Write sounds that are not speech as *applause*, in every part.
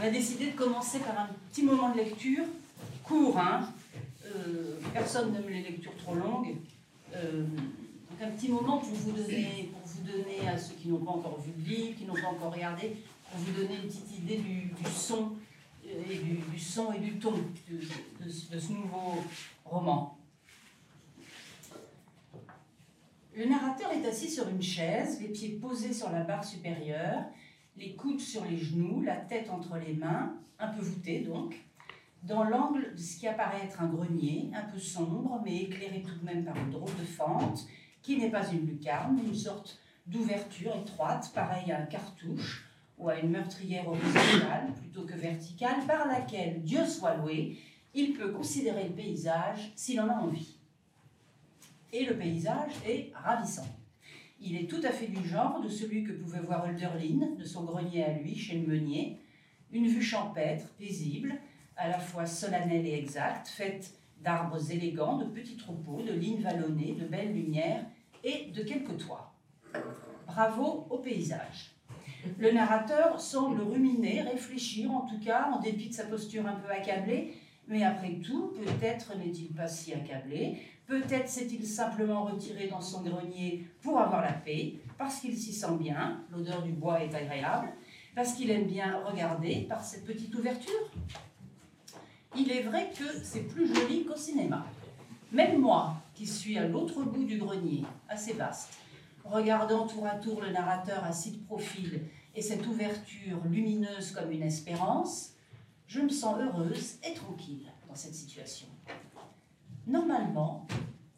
On a décidé de commencer par un petit moment de lecture, court, hein. Euh, personne n'aime les lectures trop longues. Euh, donc un petit moment pour vous donner, pour vous donner à ceux qui n'ont pas encore vu le livre, qui n'ont pas encore regardé, pour vous donner une petite idée du, son et du, son et du ton de, ce nouveau roman. Le narrateur est assis sur une chaise, les pieds posés sur la barre supérieure, les coudes sur les genoux, la tête entre les mains, un peu voûté donc, dans l'angle de ce qui apparaît être un grenier, un peu sombre, mais éclairé tout de même par une drôle de fente, qui n'est pas une lucarne, mais une sorte d'ouverture étroite, pareille à un cartouche ou à une meurtrière horizontale plutôt que verticale, par laquelle, Dieu soit loué, il peut considérer le paysage s'il en a envie. Et le paysage est ravissant. Il est tout à fait du genre de celui que pouvait voir Hölderlin, de son grenier à lui, chez le meunier, une vue champêtre, paisible, à la fois solennelle et exacte, faite d'arbres élégants, de petits troupeaux, de lignes vallonnées, de belles lumières et de quelques toits. Bravo au paysage. Le narrateur semble ruminer, réfléchir en tout cas, en dépit de sa posture un peu accablée, mais après tout, peut-être n'est-il pas si accablé, peut-être s'est-il simplement retiré dans son grenier pour avoir la paix, parce qu'il s'y sent bien, l'odeur du bois est agréable, parce qu'il aime bien regarder par cette petite ouverture. Il est vrai que c'est plus joli qu'au cinéma. Même moi, qui suis à l'autre bout du grenier, assez vaste, regardant tour à tour le narrateur assis de profil et cette ouverture lumineuse comme une espérance, je me sens heureuse et tranquille dans cette situation. Normalement,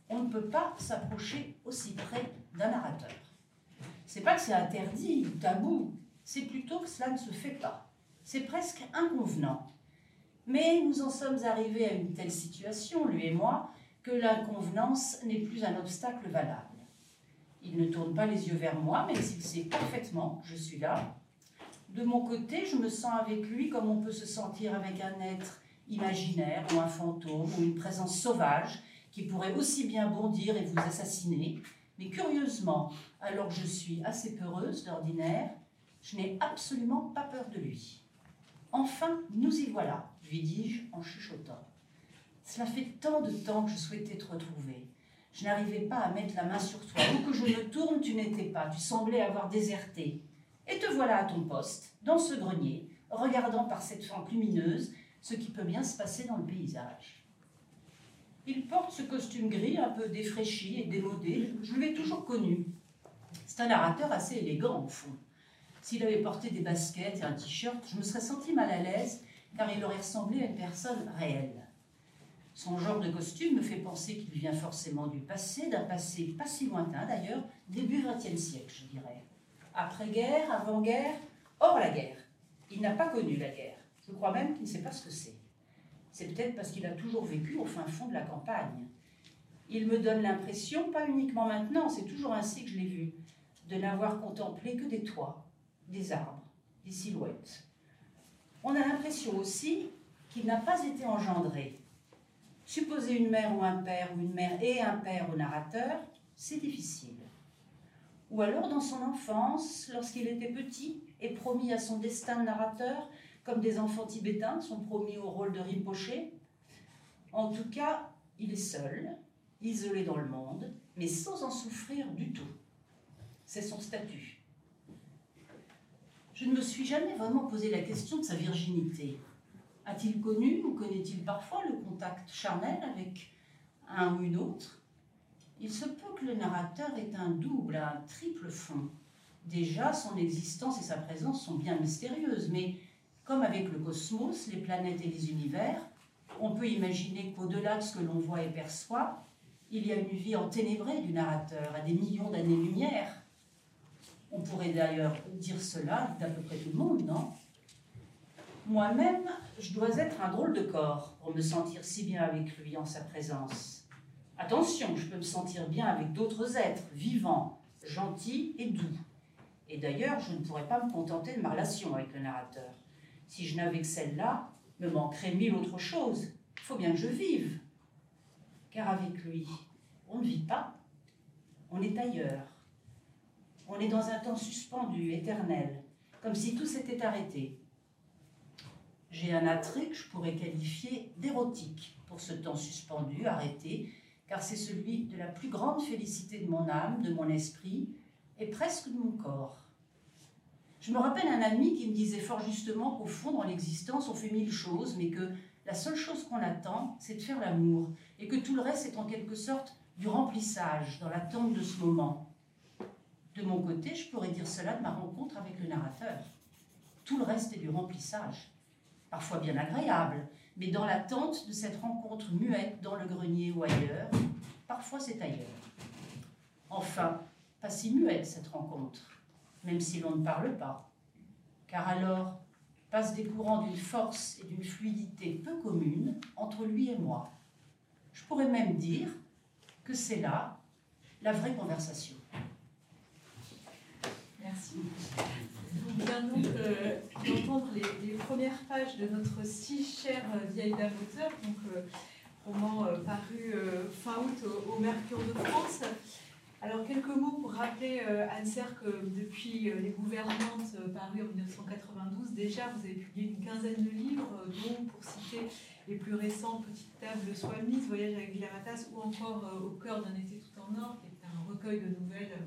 on ne peut pas s'approcher aussi près d'un narrateur. C'est pas que c'est interdit ou tabou, c'est plutôt que cela ne se fait pas. C'est presque inconvenant. Mais nous en sommes arrivés à une telle situation, lui et moi, que l'inconvenance n'est plus un obstacle valable. Il ne tourne pas les yeux vers moi, même s'il sait parfaitement je suis là. De mon côté, je me sens avec lui comme on peut se sentir avec un être imaginaire ou un fantôme ou une présence sauvage qui pourrait aussi bien bondir et vous assassiner. Mais curieusement, alors que je suis assez peureuse d'ordinaire, je n'ai absolument pas peur de lui. Enfin, nous y voilà, lui dis-je en chuchotant. Cela fait tant de temps que je souhaitais te retrouver. Je n'arrivais pas à mettre la main sur toi. Où que je me tourne, tu n'étais pas. Tu semblais avoir déserté. Et te voilà à ton poste, dans ce grenier, regardant par cette fente lumineuse ce qui peut bien se passer dans le paysage. Il porte ce costume gris un peu défraîchi et démodé. Je l'ai toujours connu. C'est un narrateur assez élégant, au fond. S'il avait porté des baskets et un t-shirt, je me serais senti mal à l'aise, car il aurait ressemblé à une personne réelle. Son genre de costume me fait penser qu'il vient forcément du passé, d'un passé pas si lointain d'ailleurs, début XXe siècle, je dirais. Après-guerre, avant-guerre, hors la guerre. Il n'a pas connu la guerre. Je crois même qu'il ne sait pas ce que c'est. C'est peut-être parce qu'il a toujours vécu au fin fond de la campagne. Il me donne l'impression, pas uniquement maintenant, c'est toujours ainsi que je l'ai vu, de n'avoir contemplé que des toits, des arbres, des silhouettes. On a l'impression aussi qu'il n'a pas été engendré, Supposer une mère ou un père ou une mère et un père au narrateur, c'est difficile. Ou alors dans son enfance, lorsqu'il était petit et promis à son destin de narrateur, comme des enfants tibétains sont promis au rôle de Rinpoche. En tout cas, il est seul, isolé dans le monde, mais sans en souffrir du tout. C'est son statut. Je ne me suis jamais vraiment posé la question de sa virginité. A-t-il connu ou connaît-il parfois le contact charnel avec un ou une autre? Il se peut que le narrateur ait un double, un triple fond. Déjà, son existence et sa présence sont bien mystérieuses, mais comme avec le cosmos, les planètes et les univers, on peut imaginer qu'au-delà de ce que l'on voit et perçoit, il y a une vie enténébrée du narrateur, à des millions d'années-lumière. On pourrait d'ailleurs dire cela d'à peu près tout le monde, non? Moi-même, je dois être un drôle de corps pour me sentir si bien avec lui en sa présence. Attention, je peux me sentir bien avec d'autres êtres vivants, gentils et doux. Et d'ailleurs, je ne pourrais pas me contenter de ma relation avec le narrateur. Si je n'avais que celle-là, me manquerait mille autres choses. Il faut bien que je vive. Car avec lui, on ne vit pas, on est ailleurs. On est dans un temps suspendu, éternel, comme si tout s'était arrêté. J'ai un attrait que je pourrais qualifier d'érotique pour ce temps suspendu, arrêté, car c'est celui de la plus grande félicité de mon âme, de mon esprit et presque de mon corps. Je me rappelle un ami qui me disait fort justement qu'au fond, dans l'existence, on fait mille choses, mais que la seule chose qu'on attend, c'est de faire l'amour, et que tout le reste est en quelque sorte du remplissage dans l'attente de ce moment. De mon côté, je pourrais dire cela de ma rencontre avec le narrateur. Tout le reste est du remplissage, parfois bien agréable, mais dans l'attente de cette rencontre muette dans le grenier ou ailleurs, parfois c'est ailleurs. Enfin, pas si muette cette rencontre, même si l'on ne parle pas, car alors passe des courants d'une force et d'une fluidité peu communes entre lui et moi. Je pourrais même dire que c'est là la vraie conversation. Merci. Vient donc euh, d'entendre les, premières pages de notre si chère vieille dame auteur, donc euh, roman euh, paru fin août au, Mercure de France. Alors quelques mots pour rappeler Anne Serre que depuis Les Gouvernantes paru en 1992, déjà vous avez publié une quinzaine de livres, dont pour citer les plus récents Petite table soit mise, Voyage avec Villamatas ou encore Au cœur d'un été tout en or, qui est un recueil de nouvelles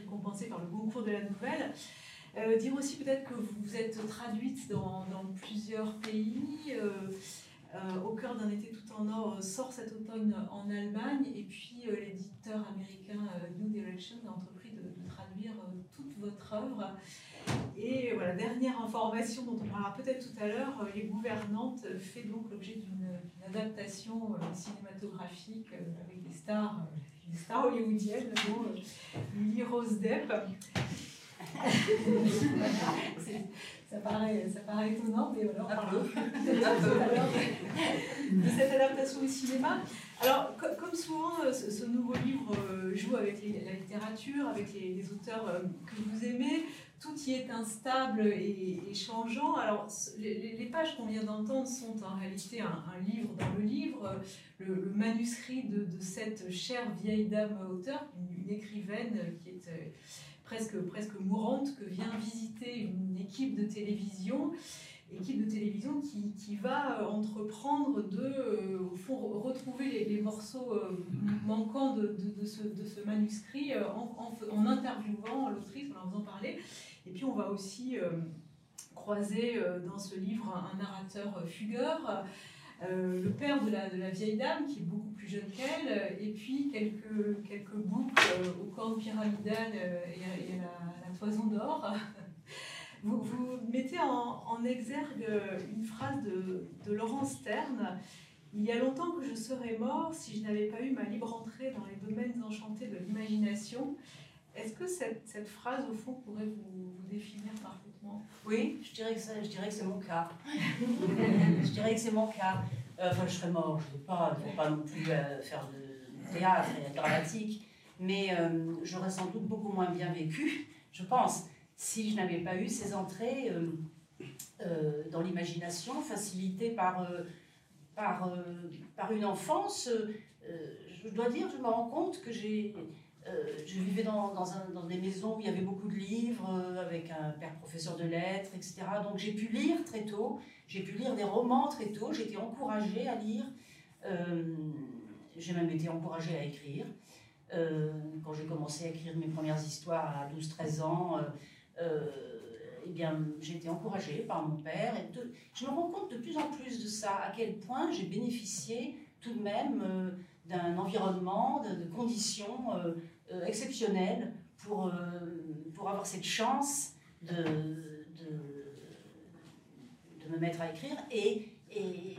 récompensé par le concours de la nouvelle. Euh, dire aussi peut-être que vous êtes traduite dans, plusieurs pays. Euh, euh, au cœur d'un été tout en or sort cet automne en Allemagne et puis l'éditeur américain New Direction a entrepris de, traduire toute votre œuvre. Et voilà, dernière information dont on parlera peut-être tout à l'heure, Les Gouvernantes fait donc l'objet d'une adaptation cinématographique avec des stars, des stars hollywoodiennes, dont Lily Rose Depp *laughs* ça, paraît, ça paraît étonnant, mais voilà, on parlera *laughs* de cette adaptation au cinéma. Alors, comme souvent, euh, ce, nouveau livre euh, joue avec la littérature, avec les, auteurs euh, que vous aimez. Tout y est instable et, changeant. Alors, les, pages qu'on vient d'entendre sont en réalité un, livre dans le livre, le, manuscrit de, cette chère vieille dame auteur, une, une écrivaine qui est presque, presque mourante que vient visiter une équipe de télévision équipe de télévision qui, qui va euh, entreprendre de euh, retrouver les, morceaux euh, manquants de, de, ce, manuscrit en, en, interviewant l'autrice, en leur faisant parler. Et puis on va aussi croiser dans ce livre un narrateur fugueur euh, le père de la, vieille dame, qui est beaucoup plus jeune qu'elle, et puis quelques, quelques boucles euh, au corps pyramidal euh, et, à, la, toison d'or. *laughs* Vous, vous, mettez en, en, exergue une phrase de, de Laurence Stern. Il y a longtemps que je serais mort si je n'avais pas eu ma libre entrée dans les domaines enchantés de l'imagination. Est-ce que cette, cette, phrase, au fond, pourrait vous, vous définir parfaitement Oui, je dirais que, je dirais que c'est mon cas. *laughs* je dirais que c'est mon cas. Euh, enfin, je serais mort, je ne vais pas, pas non plus euh, faire de théâtre et dramatique, mais euh, j'aurais sans doute beaucoup moins bien vécu, je pense, si je n'avais pas eu ces entrées dans l'imagination facilitées par, par, par une enfance. je dois dire, je me rends compte que j'ai euh, je vivais dans, des maisons où il y avait beaucoup de livres, euh, avec un père professeur de lettres, etc. Donc j'ai pu lire très tôt, j'ai pu lire des romans très tôt, j'ai été encouragée à lire, euh, j'ai même été encouragée à écrire. quand j'ai commencé à écrire mes premières histoires à 12-13 ans, eh bien, j'ai été encouragée par mon père. Je me rends compte de plus en plus de ça, à quel point j'ai bénéficié tout de même d'un environnement, de, conditions euh, euh, exceptionnelles pour, euh, pour avoir cette chance de, de, me mettre à écrire et, et,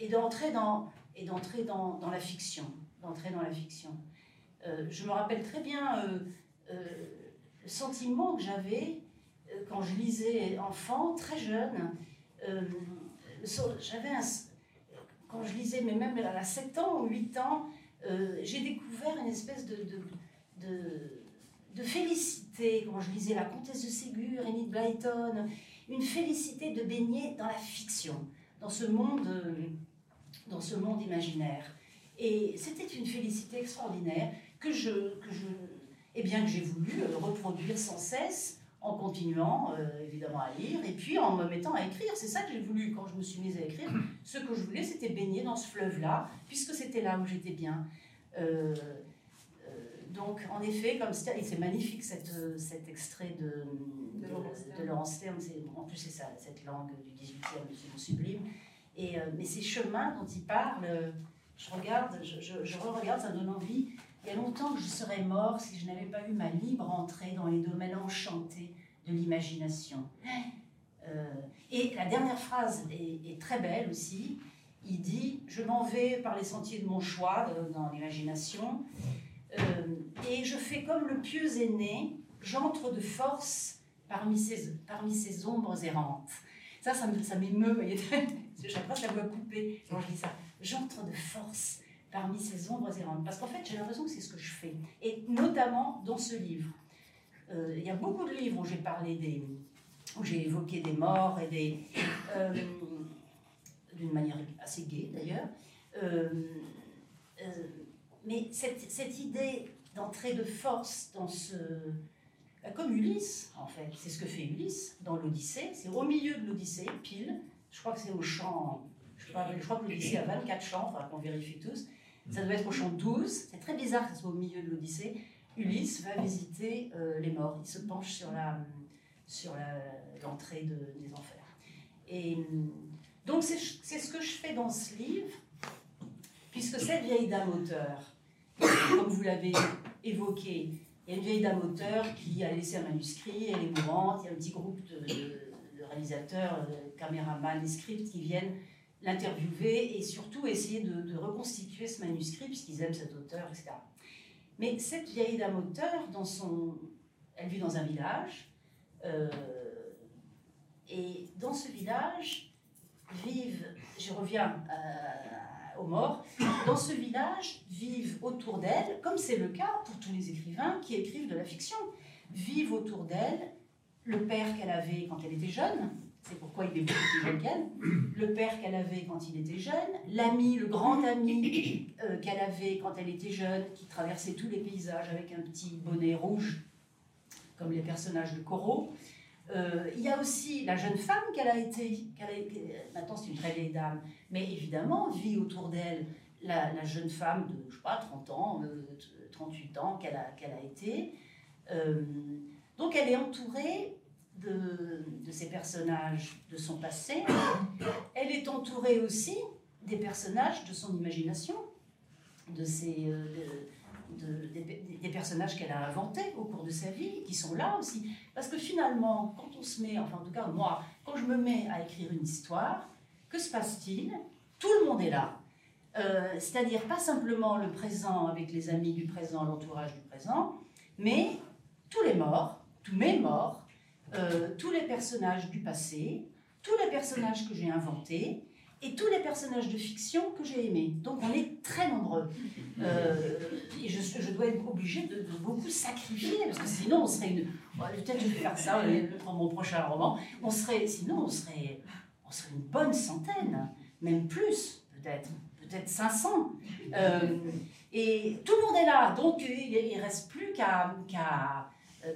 et d'entrer dans, dans, dans, la fiction. Dans la fiction. je me rappelle très bien le sentiment que j'avais quand je lisais enfant, très jeune. j'avais un, quand je lisais, mais même à 7 ans ou 8 ans, euh, j'ai découvert une espèce de, de, de, félicité quand je lisais La Comtesse de Ségur, Enid Blyton, une félicité de baigner dans la fiction, dans ce monde, euh, dans ce monde imaginaire. Et c'était une félicité extraordinaire que je, que je, eh bien, que j'ai voulu euh, reproduire sans cesse en continuant euh, évidemment à lire et puis en me mettant à écrire. C'est ça que j'ai voulu quand je me suis mise à écrire. Ce que je voulais, c'était baigner dans ce fleuve-là, puisque c'était là où j'étais bien. Euh, euh, donc, en effet, comme c'est magnifique cette, cet extrait de, de, Laurence Stern. En plus, c'est ça, cette langue du 18e, sublime. Et, mais ces chemins dont il parle, je regarde, je, je, je re-regarde, ça donne envie il y a longtemps que je serais mort si je n'avais pas eu ma libre entrée dans les domaines enchantés de l'imagination. Euh, et la dernière phrase est, très belle aussi. Il dit Je m'en vais par les sentiers de mon choix euh, dans l'imagination, euh, et je fais comme le pieux aîné, j'entre de force parmi ces, parmi ces ombres errantes. Ça, ça m'émeut, *laughs* j'ai presque la voix coupée quand je dis ça. J'entre de force parmi ces ombres errantes. Parce qu'en fait, j'ai l'impression que c'est ce que je fais. Et notamment dans ce livre. Euh, il y a beaucoup de livres où j'ai parlé des. où j'ai évoqué des morts et des. Euh, d'une manière assez gaie d'ailleurs. Euh, mais cette, cette idée d'entrer de force dans ce. Comme Ulysse, en fait. C'est ce que fait Ulysse dans l'Odyssée. C'est au milieu de l'Odyssée, pile. Je crois que c'est au champ. Je crois, que l'Odyssée a 24 champs, qu'on vérifie tous. Ça doit être au champ 12. C'est très bizarre que ce soit au milieu de l'Odyssée. Ulysse va visiter euh, les morts. Il se penche sur la sur l'entrée des enfers. Et donc c'est ce que je fais dans ce livre, puisque cette vieille dame auteur, comme vous l'avez évoqué, il y a une vieille dame auteur qui a laissé un manuscrit, elle est mourante, il y a un petit groupe de, réalisateurs, de caméramans, des scripts qui viennent l'interviewer et surtout essayer de, reconstituer ce manuscrit puisqu'ils aiment cet auteur, etc. Mais cette vieille dame auteur, dans son, elle vit dans un village euh, et dans ce village vivent, je reviens aux morts, dans ce village vivent autour d'elle, comme c'est le cas pour tous les écrivains qui écrivent de la fiction, vivent autour d'elle le père qu'elle avait quand elle était jeune, c'est pourquoi il est beaucoup plus jeune qu'elle, le père qu'elle avait quand il était jeune, l'ami, le grand ami euh, qu'elle avait quand elle était jeune, qui traversait tous les paysages avec un petit bonnet rouge, comme les personnages de Corot. Euh, il y a aussi la jeune femme qu'elle a été, maintenant c'est une très vieille dame, mais évidemment vit autour d'elle la, jeune femme de, je sais pas, 30 ans, 38 euh, ans qu'elle a, qu'elle a été. donc elle est entourée de, ces personnages de son passé. Elle est entourée aussi des personnages de son imagination, de ces, euh, des, personnages qu'elle a inventés au cours de sa vie, qui sont là aussi. Parce que finalement, quand on se met, enfin en tout cas moi, quand je me mets à écrire une histoire, que se passe-t-il? Tout le monde est là. Euh, c'est-à-dire pas simplement le présent avec les amis du présent, l'entourage du présent, mais tous les morts, tous mes morts, euh, tous les personnages du passé, tous les personnages que j'ai inventés et tous les personnages de fiction que j'ai aimés. Donc on est très nombreux. Euh, et je, je, dois être obligée de, beaucoup sacrifier, parce que sinon on serait une... Peut-être je vais faire ça pour mon prochain roman. On serait, sinon on serait, on serait une bonne centaine, même plus peut-être, peut-être 500. Euh, et tout le monde est là, donc il ne reste plus qu'à euh,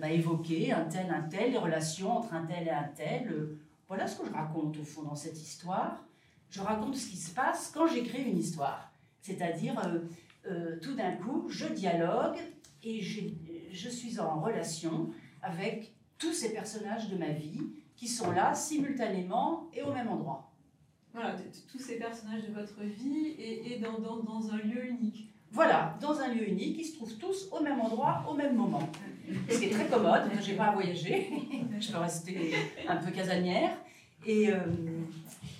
bah, évoquer un tel, un tel, les relations entre un tel et un tel. Euh, voilà ce que je raconte au fond dans cette histoire. Je raconte ce qui se passe quand j'écris une histoire. C'est-à-dire, euh, tout d'un coup, je dialogue et je suis en relation avec tous ces personnages de ma vie qui sont là simultanément et au même endroit. Voilà, tous ces personnages de votre vie et, et dans, dans, dans, un lieu unique. Voilà, dans un lieu unique, ils se trouvent tous au même endroit, au même moment. Ce qui est très commode, je n'ai pas à voyager, *laughs* je peux rester un peu casanière. Et, euh,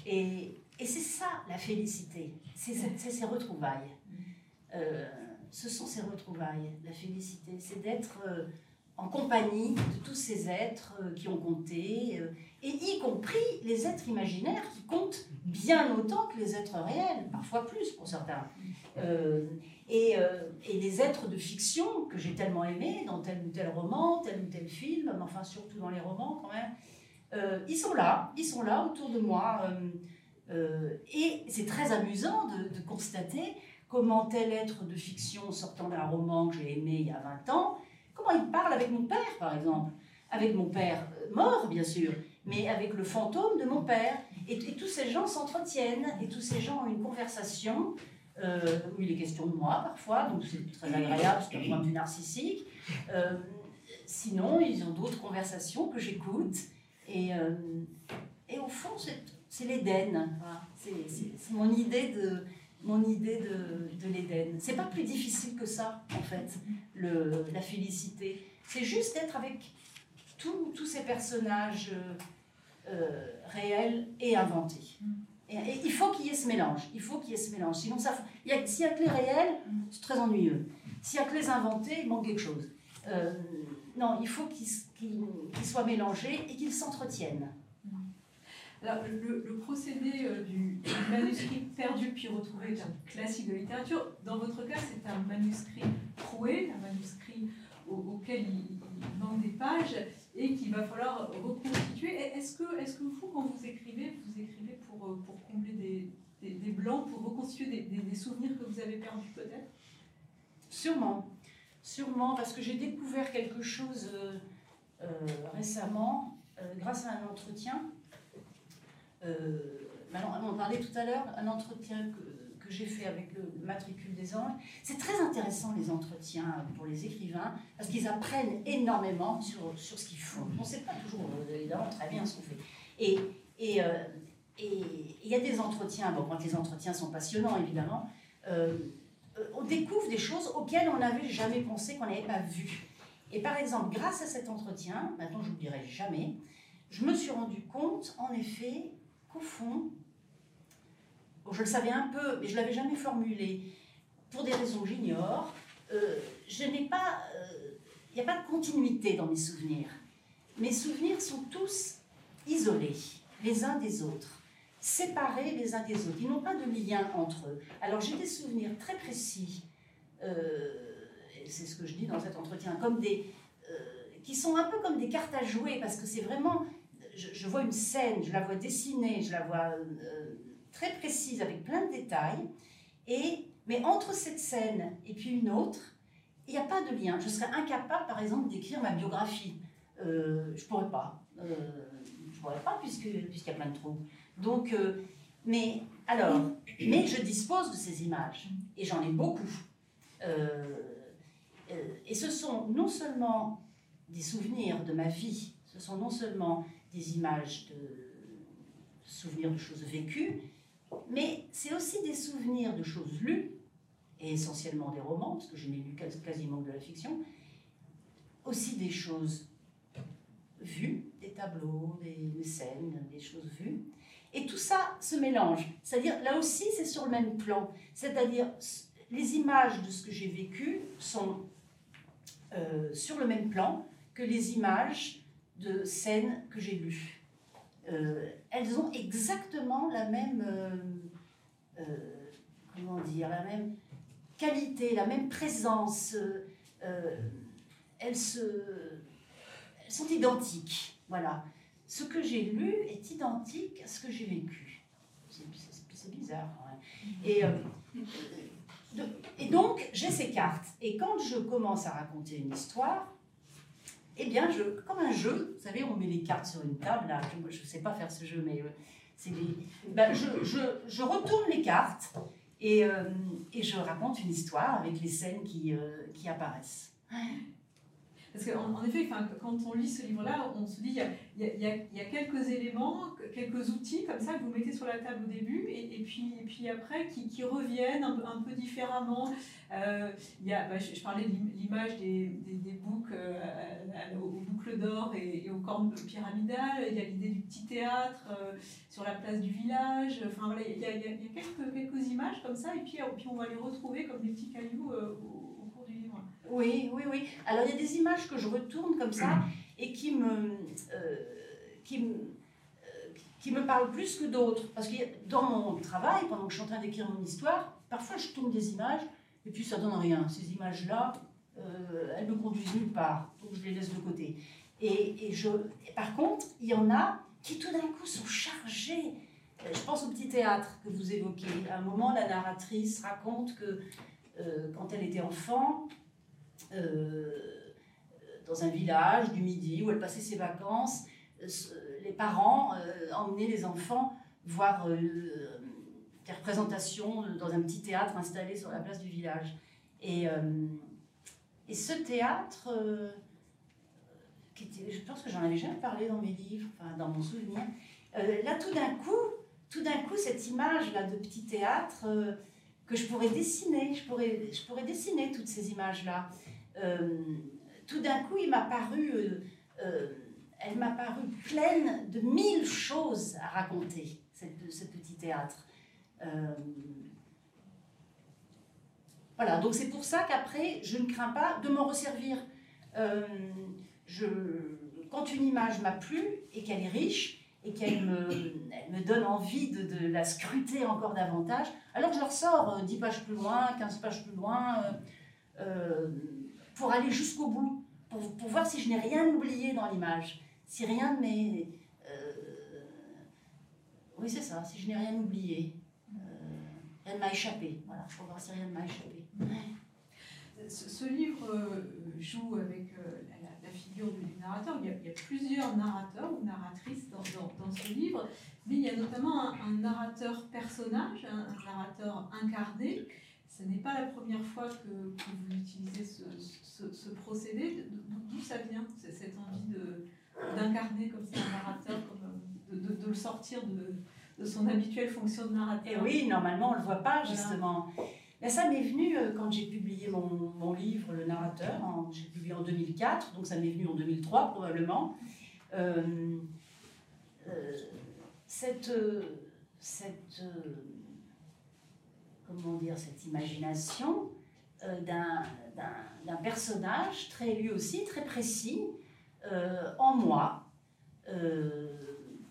et, et c'est ça la félicité, c'est ces retrouvailles. Euh, ce sont ces retrouvailles, la félicité, c'est d'être euh, en compagnie de tous ces êtres qui ont compté, et y compris les êtres imaginaires qui comptent bien autant que les êtres réels, parfois plus pour certains. Et, euh, et, les êtres de fiction que j'ai tellement aimés dans tel ou tel roman, tel ou tel film, mais enfin surtout dans les romans quand même, euh, ils sont là, ils sont là autour de moi. Euh, et c'est très amusant de, constater comment tel être de fiction sortant d'un roman que j'ai aimé il y a 20 ans, comment il parle avec mon père par exemple. avec mon père euh, mort, bien sûr, mais avec le fantôme de mon père. Et, tous ces gens s'entretiennent, et tous ces gens ont une conversation euh, où il est question de moi parfois, donc c'est très agréable, c'est un point de vue narcissique. Euh, sinon, ils ont d'autres conversations que j'écoute, et, et au fond, c'est l'Éden. C'est mon idée de, mon idée de, de l'Éden. C'est pas plus difficile que ça, en fait, le, la félicité. C'est juste d'être avec tous ces personnages euh, euh, réels et inventés. Il faut qu'il y ait ce mélange. Il faut qu'il y ait ce mélange. Sinon, s'il n'y a, a, que les réels, c'est très ennuyeux. S'il n'y a que les inventés, il manque quelque chose. Euh, non, il faut qu'ils soient mélangés et qu'ils s'entretiennent. Alors, le, procédé du, manuscrit perdu puis retrouvé est un classique de littérature. Dans votre cas, c'est un manuscrit troué, un manuscrit auquel il, manque des pages et qu'il va falloir reconstituer. Est-ce que, est que vous, quand vous écrivez, vous écrivez pour, euh, pour combler des, blancs, pour reconstituer des, souvenirs que vous avez perdus peut-être? Sûrement, sûrement, parce que j'ai découvert quelque chose euh, euh, récemment grâce à un entretien. on en parlait tout à l'heure, un entretien que, j'ai fait avec le matricule des anges. C'est très intéressant les entretiens pour les écrivains parce qu'ils apprennent énormément sur, sur ce qu'ils font. On ne sait pas toujours évidemment très bien ce qu'on fait. Et euh, il y a des entretiens, bon, quand les entretiens sont passionnants évidemment, euh, on découvre des choses auxquelles on n'avait jamais pensé, qu'on n'avait pas vues. Et par exemple, grâce à cet entretien, maintenant je n'oublierai jamais, je me suis rendu compte en effet qu'au fond, je le savais un peu, mais je ne l'avais jamais formulé. Pour des raisons que j'ignore, euh, je n'ai pas. Il euh, n'y a pas de continuité dans mes souvenirs. Mes souvenirs sont tous isolés, les uns des autres, séparés les uns des autres. Ils n'ont pas de lien entre eux. Alors j'ai des souvenirs très précis, euh, c'est ce que je dis dans cet entretien, comme des, qui sont un peu comme des cartes à jouer, parce que c'est vraiment. Je, vois une scène, je la vois dessinée, je la vois très précise avec plein de détails. Et, mais entre cette scène et puis une autre, il n'y a pas de lien. Je serais incapable, par exemple, d'écrire ma biographie. Euh, je ne pourrais pas. Euh, je pourrais pas puisqu'il y a plein de trous. Donc, euh, mais alors, mais je dispose de ces images et j'en ai beaucoup. Euh, et ce sont non seulement des souvenirs de ma vie, ce sont non seulement des images de souvenirs de choses vécues, mais c'est aussi des souvenirs de choses lues, et essentiellement des romans, parce que je n'ai lu quasiment que de la fiction, aussi des choses vues, des tableaux, des, scènes, des choses vues. Et tout ça se mélange. C'est-à-dire, là aussi, c'est sur le même plan. C'est-à-dire, les images de ce que j'ai vécu sont euh, sur le même plan que les images de scènes que j'ai lues. Euh, elles ont exactement la même, euh, comment dire, la même qualité, la même présence. elles, se, elles sont identiques. Voilà. Ce que j'ai lu est identique à ce que j'ai vécu. C'est bizarre. Et, et donc, j'ai ces cartes. Et quand je commence à raconter une histoire, eh bien, je, comme un jeu, vous savez, on met les cartes sur une table, là, je ne sais pas faire ce jeu, mais euh, c'est ben, je, je, je, retourne les cartes et, euh, et, je raconte une histoire avec les scènes qui, euh, qui apparaissent. Parce qu'en en effet, quand on lit ce livre-là, on se dit il y a, quelques éléments, quelques outils comme ça que vous mettez sur la table au début et, puis, et puis après qui, reviennent un, peu différemment. Euh, y a, bah, je, parlais de l'image des, boucles euh, aux boucles d'or et, aux cornes pyramidales. Il y a l'idée du petit théâtre euh, sur la place du village. Enfin il y a, quelques, images comme ça et puis on va les retrouver comme des petits cailloux oui, oui, oui. Alors il y a des images que je retourne comme ça et qui me, euh, qui me, euh, qui me parlent plus que d'autres. Parce que dans mon travail, pendant que je suis en train d'écrire mon histoire, parfois je tourne des images et puis ça donne rien. Ces images-là, euh, elles me conduisent nulle part, donc je les laisse de côté. Et, et je, par contre, il y en a qui tout d'un coup sont chargés. Je pense au petit théâtre que vous évoquez. À un moment, la narratrice raconte que quand elle était enfant, euh, dans un village du Midi où elle passait ses vacances. les parents emmenaient les enfants voir des représentations dans un petit théâtre installé sur la place du village. Et, ce théâtre, je pense que j'en avais jamais parlé dans mes livres, enfin dans mon souvenir, là tout d'un coup, tout d'un coup, cette image-là de petit théâtre, que je pourrais dessiner, je pourrais, je pourrais dessiner toutes ces images-là. Euh, tout d'un coup, il m'a paru, euh, euh, elle m'a paru pleine de mille choses à raconter, cette, ce petit théâtre. voilà, donc c'est pour ça qu'après, je ne crains pas de m'en resservir. je, quand une image m'a plu et qu'elle est riche, et qu'elle me, donne envie de, la scruter encore davantage, alors je leur sors 10 euh, pages plus loin, 15 pages plus loin, pour aller jusqu'au bout, pour, pour, voir si je n'ai rien oublié dans l'image, si rien ne m'est... oui, c'est ça, si je n'ai rien oublié, rien ne m'a échappé, voilà, pour voir si rien ne m'a échappé. Ce, livre joue avec figure du narrateur. Il y, a, il y, a, plusieurs narrateurs ou narratrices dans, dans, ce livre, mais il y a notamment un, narrateur personnage, un, narrateur incarné. Ce n'est pas la première fois que, que vous utilisez ce, ce, ce procédé. D'où ça vient, cette envie d'incarner comme ça un narrateur, comme, de, de, de, le sortir de, de son habituelle fonction de narrateur? Et oui, normalement, on ne le voit pas, justement. Voilà ça m'est venu euh, quand j'ai publié mon, mon, livre, Le narrateur, j'ai publié en 2004, donc ça m'est venu en 2003 probablement. Euh, euh, cette, cette, comment dire, cette imagination d'un personnage très lui aussi très précis en moi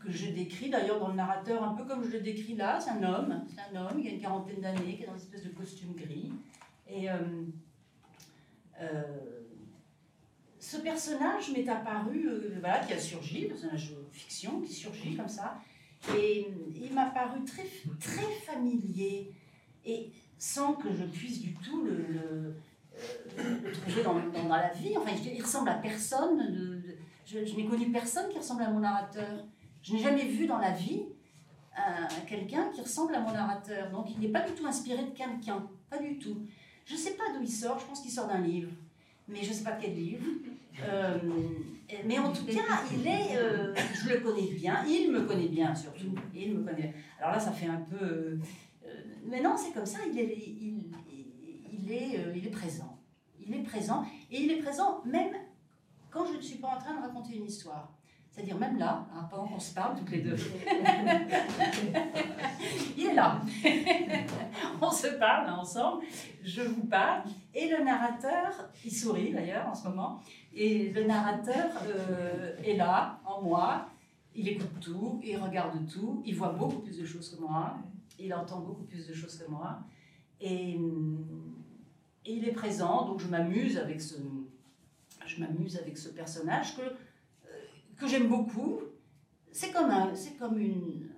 que je décris d'ailleurs dans le narrateur, un peu comme je le décris là. C'est un homme, c'est un homme, il a une quarantaine d'années, qui est dans une espèce de costume gris. Et euh, euh, ce personnage m'est apparu, euh, voilà, qui a surgi, personnage fiction qui surgit comme ça, et il m'a paru très, très familier, et sans que je puisse du tout le, le, trouver dans, la vie. Enfin, il, ressemble à personne. Je, n'ai connu personne qui ressemble à mon narrateur. Je n'ai jamais vu dans la vie euh, quelqu'un qui ressemble à mon narrateur. Donc il n'est pas du tout inspiré de quelqu'un, pas du tout. Je ne sais pas d'où il sort, je pense qu'il sort d'un livre, mais je ne sais pas quel livre. Euh, mais en tout cas, il est, euh, je le connais bien, il me connaît bien surtout. Il me connaît. Alors là, ça fait un peu. Mais non, c'est comme ça, il est, il, est, il est présent. Il est présent, et il est présent même quand je ne suis pas en train de raconter une histoire. C'est-à-dire même là, hein, pendant qu'on se parle toutes les deux. *laughs* il est là. *laughs* On se parle ensemble, je vous parle, et le narrateur, il sourit d'ailleurs en ce moment, et le narrateur euh, est là, en moi, il écoute tout, il regarde tout, il voit beaucoup plus de choses que moi, il entend beaucoup plus de choses que moi, et, il est présent, donc je m'amuse avec ce, je m'amuse avec ce personnage que que j'aime beaucoup. C'est comme, un, c'est comme une,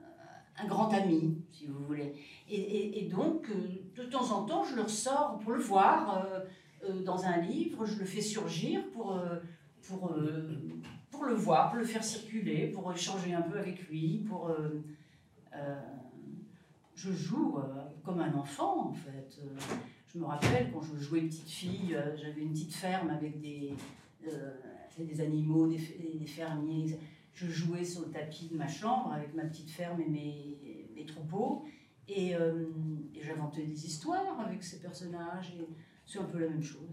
un grand ami, si vous voulez. Et, donc, euh, de temps en temps, je le ressors pour le voir euh, euh, dans un livre, je le fais surgir pour, pour, pour le voir, pour le faire circuler, pour échanger un peu avec lui, pour... je joue comme un enfant, en fait. Je me rappelle quand je jouais petite fille, j'avais une petite ferme avec des des animaux, des, des, fermiers. Je jouais sur le tapis de ma chambre avec ma petite ferme et mes, mes troupeaux. Et, euh, et j'inventais des histoires avec ces personnages. Et c'est un peu la même chose.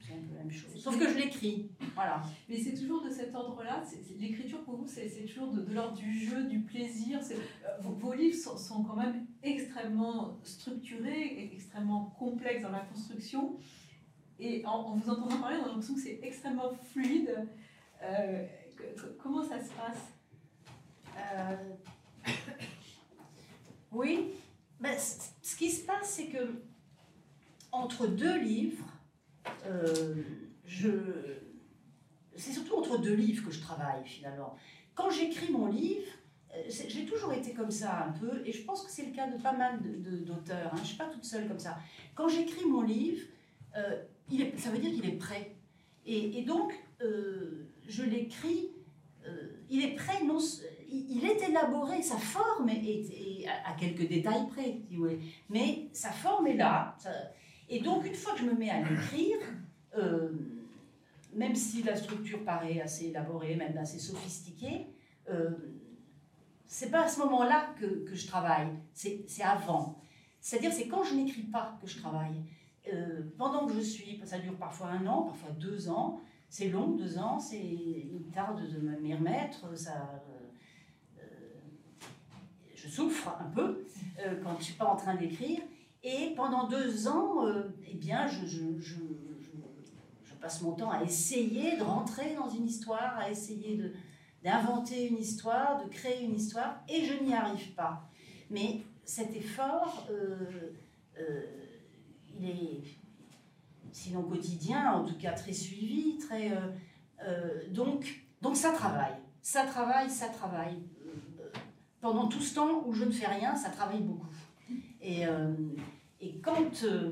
C'est un peu la même chose. Sauf que je l'écris. Voilà. Mais c'est toujours de cet ordre-là. L'écriture pour vous, c'est toujours de, l'ordre du jeu, du plaisir. Euh, vos, vos, livres sont, sont, quand même extrêmement structurés, extrêmement complexes dans la construction. Et en, vous entendant parler, on a l'impression que c'est extrêmement fluide. Euh, comment ça se passe? Euh, *coughs* Oui, ben, ce qui se passe, c'est que entre deux livres, euh, je... c'est surtout entre deux livres que je travaille finalement. Quand j'écris mon livre, j'ai toujours été comme ça un peu, et je pense que c'est le cas de pas mal d'auteurs. Hein. Je ne suis pas toute seule comme ça. Quand j'écris mon livre, est, ça veut dire qu'il est prêt. Et, donc, je l'écris, il est prêt, il est élaboré, sa forme est, à quelques détails près, mais sa forme est là. et donc, une fois que je me mets à l'écrire, euh, même si la structure paraît assez élaborée, même assez sophistiquée, euh, c'est pas à ce moment-là que, que, je travaille, c'est avant. C'est-à-dire, c'est quand je n'écris pas que je travaille. Euh, pendant que je suis, ça dure parfois un an, parfois deux ans, c'est long, deux ans, c'est une tarde de m'y remettre, ça, je souffre un peu euh, quand je ne suis pas en train d'écrire. Et pendant deux ans, euh, eh bien, je, je, je, passe mon temps à essayer de rentrer dans une histoire, à essayer d'inventer une histoire, de créer une histoire, et je n'y arrive pas. Mais cet effort, euh, il est, sinon quotidien, en tout cas très suivi, très... donc, donc ça travaille, ça travaille, ça travaille pendant tout ce temps où je ne fais rien, ça travaille beaucoup. Et, euh, et quand, euh,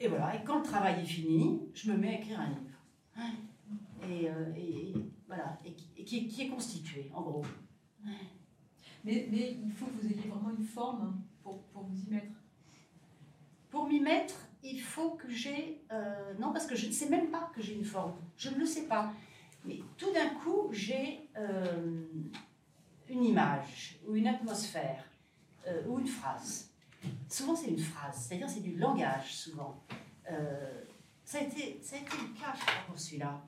et voilà, et quand le travail est fini, je me mets à écrire un livre. Et, euh, et voilà, et, qui, qui, est constitué, en gros. Mais, mais, il faut que vous ayez vraiment une forme pour, pour vous y mettre. Pour m'y mettre, il faut que j'ai... non, parce que je ne sais même pas que j'ai une forme. Je ne le sais pas. Mais tout d'un coup, j'ai une image ou une atmosphère euh, ou une phrase. Souvent, c'est une phrase, c'est-à-dire c'est du langage, souvent. Euh, ça, a été, ça a été le cas, pour celui-là.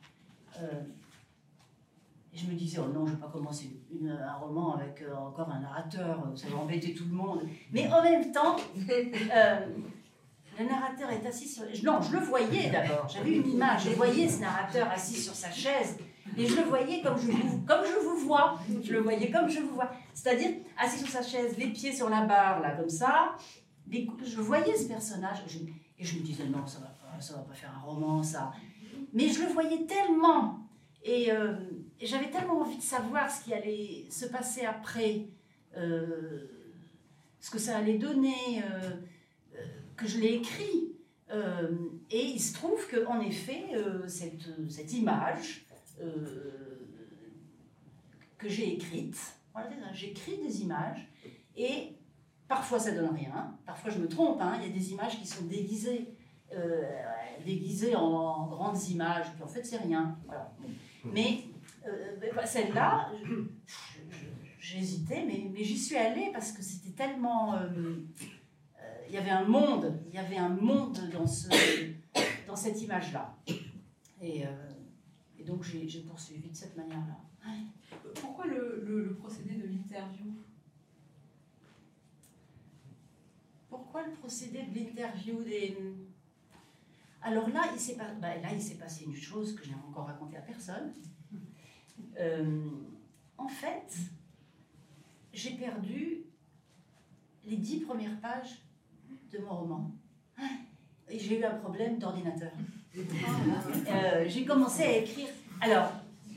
Euh, je me disais, oh non, je ne vais pas commencer une, un roman avec encore un narrateur, ça va embêter tout le monde. Mais en même temps, *laughs* le narrateur est assis sur... Non, je le voyais d'abord, j'avais une image, je voyais ce narrateur assis sur sa chaise, et je le voyais comme je vous, comme je vous vois. Je le voyais comme je vous vois. C'est-à-dire, assis sur sa chaise, les pieds sur la barre, là, comme ça. je voyais ce personnage. et je me disais, non, ça va pas, ça va pas faire un roman, ça. Mais je le voyais tellement. Et, euh, j'avais tellement envie de savoir ce qui allait se passer après. Euh, ce que ça allait donner. Euh, que je l'ai écrit. et il se trouve qu'en effet, cette, cette image, que j'ai écrites. Voilà, j'écris des images et parfois ça donne rien, parfois je me trompe, hein. il y a des images qui sont déguisées, euh, déguisées en, grandes images, puis en fait c'est rien. Mais euh, celle-là, j'hésitais, mais, mais j'y suis allée parce que c'était tellement... il y avait un monde, il y avait un monde dans, ce, dans cette image-là. Et et donc j'ai poursuivi de cette manière-là. Pourquoi le, procédé de l'interview? Pourquoi le procédé de l'interview des... Alors là, il s'est pas... bah, passé une chose que je n'ai encore racontée à personne. Euh, en fait, j'ai perdu les dix premières pages de mon roman. Et j'ai eu un problème d'ordinateur. Euh, j'ai commencé à écrire. Alors,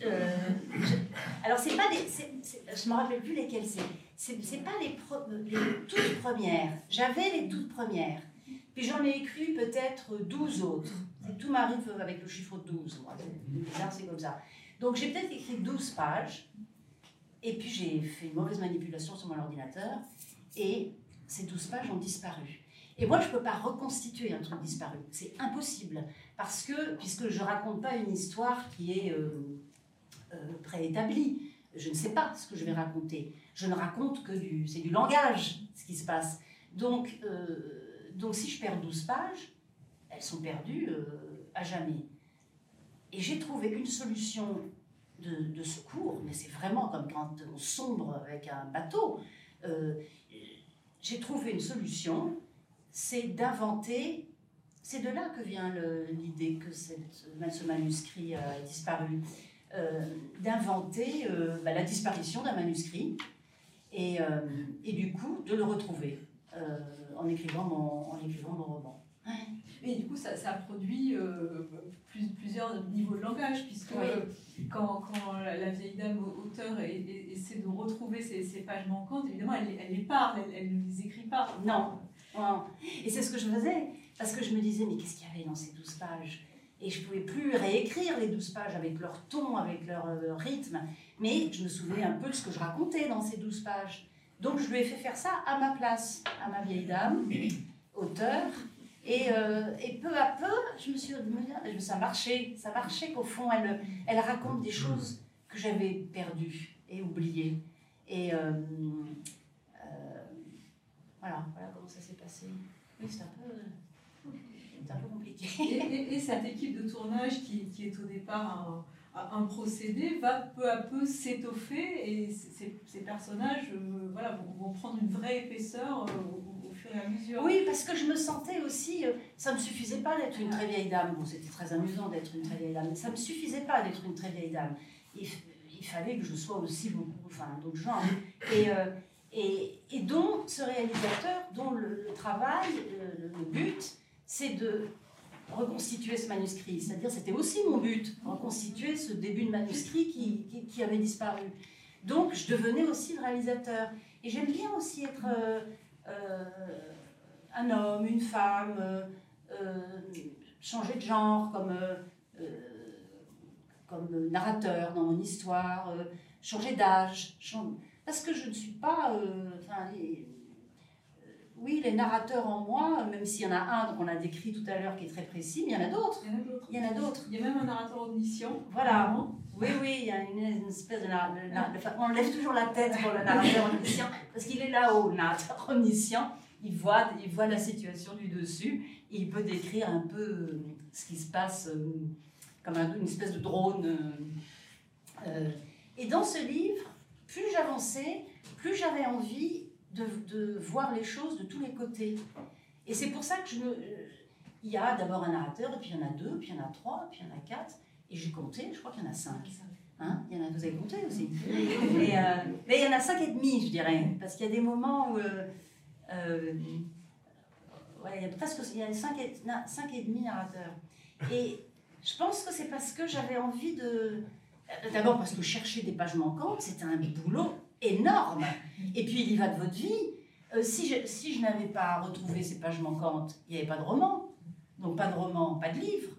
euh, je, alors c'est pas des, je me rappelle plus lesquelles c'est. C'est pas les, les, toutes premières. J'avais les toutes premières. Puis j'en ai écrit peut-être 12 autres. Tout m'arrive avec le chiffre 12. Moi. C'est comme ça. Donc j'ai peut-être écrit 12 pages. Et puis j'ai fait une mauvaise manipulation sur mon ordinateur. Et ces 12 pages ont disparu. Et moi, je ne peux pas reconstituer un truc disparu. C'est impossible. Parce que, puisque je ne raconte pas une histoire qui est euh, euh, préétablie, je ne sais pas ce que je vais raconter. Je ne raconte que du... C'est du langage, ce qui se passe. Donc, euh, donc si je perds 12 pages, elles sont perdues à jamais. Et j'ai trouvé une solution de, secours, mais c'est vraiment comme quand on sombre avec un bateau. j'ai trouvé une solution c'est d'inventer. C'est de là que vient l'idée que ce manuscrit a disparu. Euh, d'inventer euh, bah, la disparition d'un manuscrit euh, et, du coup de le retrouver en, écrivant mon, en écrivant mon roman. Et du coup, ça, ça produit plusieurs niveaux de langage, puisque quand, quand, la vieille dame auteur essaie de retrouver ces, pages manquantes, évidemment, elle, elle les parle, elle ne les écrit pas. Non, et c'est ce que je faisais, parce que je me disais, mais qu'est-ce qu'il y avait dans ces douze pages? Et je ne pouvais plus réécrire les douze pages avec leur ton, avec leur euh, rythme. Mais je me souvenais un peu de ce que je racontais dans ces douze pages. Donc je lui ai fait faire ça à ma place, à ma vieille dame, *clears throat* auteur. Et, euh, et peu à peu, je me suis dit, ça marchait, ça marchait qu'au fond, elle, elle raconte des choses que j'avais perdues et oubliées. Et euh, voilà, voilà comment ça s'est passé. Oui, c'est un peu un peu compliqué. Et, cette équipe de tournage qui, qui est au départ un, procédé va peu à peu s'étoffer et ces, personnages euh, voilà, vont, prendre une vraie épaisseur euh, au, fur et à mesure. Oui, parce que je me sentais aussi, euh, ça ne me suffisait pas d'être une très vieille dame. Bon, c'était très amusant d'être une très vieille dame, mais ça ne me suffisait pas d'être une très vieille dame. Il, fallait que je sois aussi beaucoup, enfin, d'autres gens. Et, et, et, dont ce réalisateur, dont le, travail, le but, c'est de reconstituer ce manuscrit. C'est-à-dire, c'était aussi mon but, reconstituer ce début de manuscrit qui, qui, avait disparu. Donc, je devenais aussi le réalisateur. Et j'aime bien aussi être euh, euh, un homme, une femme, euh, changer de genre comme, comme narrateur dans mon histoire, changer d'âge. Parce que je ne suis pas oui, les narrateurs en moi, même s'il y en a un qu'on a décrit tout à l'heure qui est très précis, mais il y en a d'autres. Il y en a d'autres. Il y a même un narrateur omniscient. Voilà. Oui, oui, il y a une, espèce de. on lève toujours la tête pour le narrateur omniscient, parce qu'il est là-haut, le narrateur omniscient. Il voit, il voit la situation du dessus et il peut décrire un peu euh, ce qui se passe euh, comme une espèce de drone. Euh, et dans ce livre, plus j'avançais, plus j'avais envie de, voir les choses de tous les côtés. Et c'est pour ça que je me... Il y a d'abord un narrateur, et puis il y en a deux, puis il y en a trois, puis il y en a quatre. Et j'ai compté, je crois qu'il y en a cinq. Hein il y en a, vous avez compté aussi. Euh, mais il y en a cinq et demi, je dirais. Parce qu'il y a des moments où... Euh, euh, ouais, il y a presque il y a cinq et, cinq et demi narrateurs. Et je pense que c'est parce que j'avais envie de... D'abord parce que chercher des pages manquantes, c'était un boulot énorme. Et puis, il y va de votre vie. Euh, si je, si je n'avais pas retrouvé ces pages manquantes, il n'y avait pas de roman. Donc, pas de roman, pas de livre.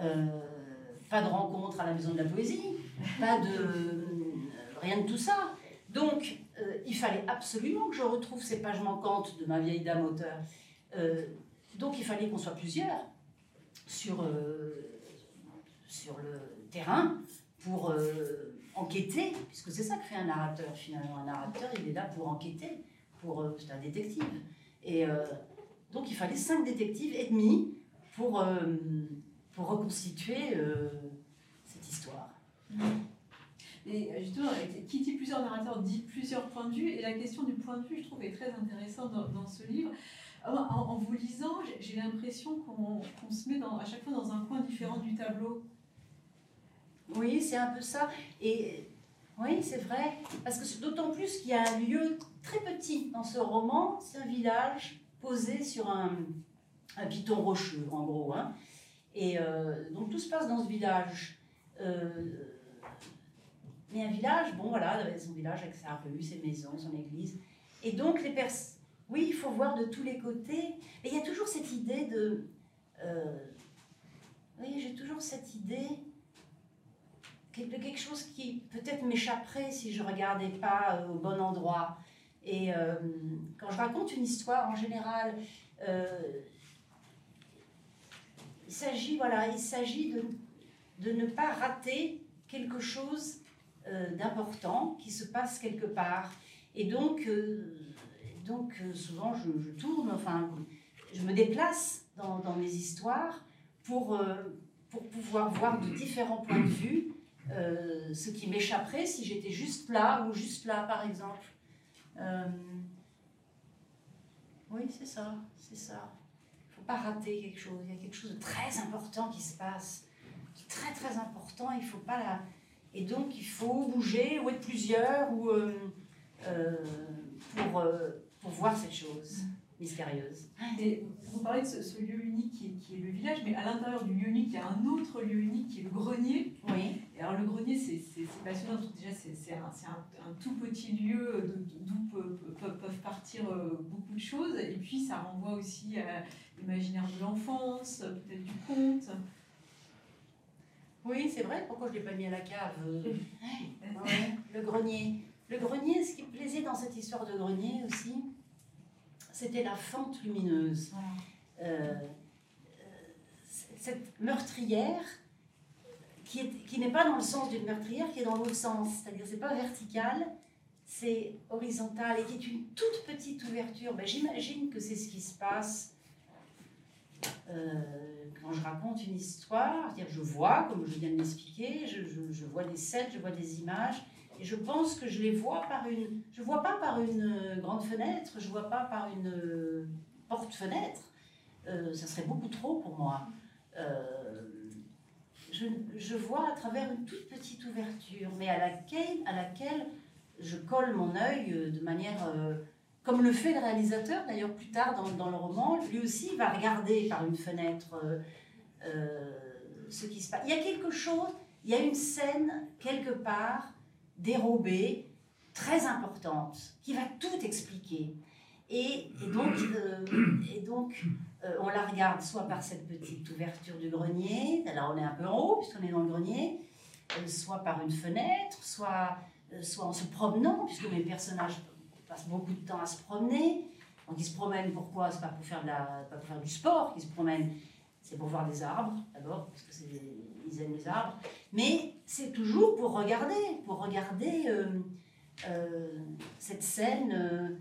Euh, pas de rencontre à la Maison de la Poésie. Pas de. Euh, rien de tout ça. Donc, il fallait absolument que je retrouve ces pages manquantes de ma vieille dame auteur. donc, il fallait qu'on soit plusieurs sur, sur le terrain pour enquêter, puisque c'est ça que fait un narrateur finalement. Un narrateur, il est là pour enquêter, pour euh, c'est un détective. Et euh, donc il fallait cinq détectives et demi pour, euh, pour reconstituer cette histoire. Et justement, qui dit plusieurs narrateurs dit plusieurs points de vue, et la question du point de vue, je trouve, est très intéressante dans, ce livre. En, vous lisant, j'ai l'impression qu'on se met à chaque fois dans un coin différent du tableau. Oui, c'est un peu ça. Et oui, c'est vrai. Parce que d'autant plus qu'il y a un lieu très petit dans ce roman, c'est un village posé sur un, piton rocheux, en gros. Hein. Et euh, donc tout se passe dans ce village. Euh, mais un village, bon voilà, son village avec sa rue, ses maisons, son église. Et donc les personnes. Oui, il faut voir de tous les côtés. Mais il y a toujours cette idée de. Euh, oui, j'ai toujours cette idée de quelque chose qui peut-être m'échapperait si je regardais pas euh, au bon endroit. Et euh, quand je raconte une histoire, en général, euh, il s'agit voilà, de, de, ne pas rater quelque chose d'important qui se passe quelque part. Et donc, donc souvent, je, je, tourne, enfin, je me déplace dans, dans mes histoires pour, pour pouvoir voir de différents points de vue euh, ce qui m'échapperait si j'étais juste là ou juste là, par exemple. Euh, oui, c'est ça, c'est ça. Il ne faut pas rater quelque chose. Il y a quelque chose de très important qui se passe, très très important. Il faut pas la... Et donc, il faut bouger ou être plusieurs ou, euh, pour, pour voir cette chose mystérieuse. Et vous parlez de ce, lieu unique qui est, qui est, le village, mais à l'intérieur du lieu unique, il y a un autre lieu unique qui est le grenier. Oui. Et alors le grenier, c'est passionnant. Déjà, c'est un, un, un, tout petit lieu d'où peuvent partir euh, beaucoup de choses. Et puis, ça renvoie aussi à l'imaginaire de l'enfance, peut-être du conte. Oui, c'est vrai, pourquoi je ne l'ai pas mis à la cave euh, *laughs* ouais, Le grenier. Le grenier, ce qui me plaisait dans cette histoire de grenier aussi, c'était la fente lumineuse. Euh, cette meurtrière qui, est, qui n'est pas dans le sens d'une meurtrière, qui est dans l'autre sens. C'est-à-dire, c'est pas vertical, c'est horizontal et qui est une toute petite ouverture. Ben, J'imagine que c'est ce qui se passe euh, quand je raconte une histoire. dire je vois, comme je viens de l'expliquer, je, je, je, vois des scènes, je vois des images, et je pense que je les vois par une. Je vois pas par une euh, grande fenêtre, je vois pas par une euh, porte-fenêtre. Euh, ça serait beaucoup trop pour moi. Je, vois à travers une toute petite ouverture, mais à laquelle, à laquelle je colle mon œil de manière. Comme le fait le réalisateur, d'ailleurs plus tard dans, le roman, lui aussi va regarder par une fenêtre ce qui se passe. Il y a quelque chose, il y a une scène quelque part dérobée, très importante, qui va tout expliquer. Et, donc, euh, et donc euh, on la regarde soit par cette petite ouverture du grenier, alors on est un peu en haut puisqu'on est dans le grenier, euh, soit par une fenêtre, soit, euh, soit en se promenant, puisque mes personnages passent beaucoup de temps à se promener. Donc ils se promènent pourquoi? C'est pas pour faire, de la, pas pour faire du sport qu'ils se promènent, c'est pour voir des arbres d'abord, parce qu'ils aiment les arbres. Mais c'est toujours pour regarder, pour regarder euh, euh, cette scène,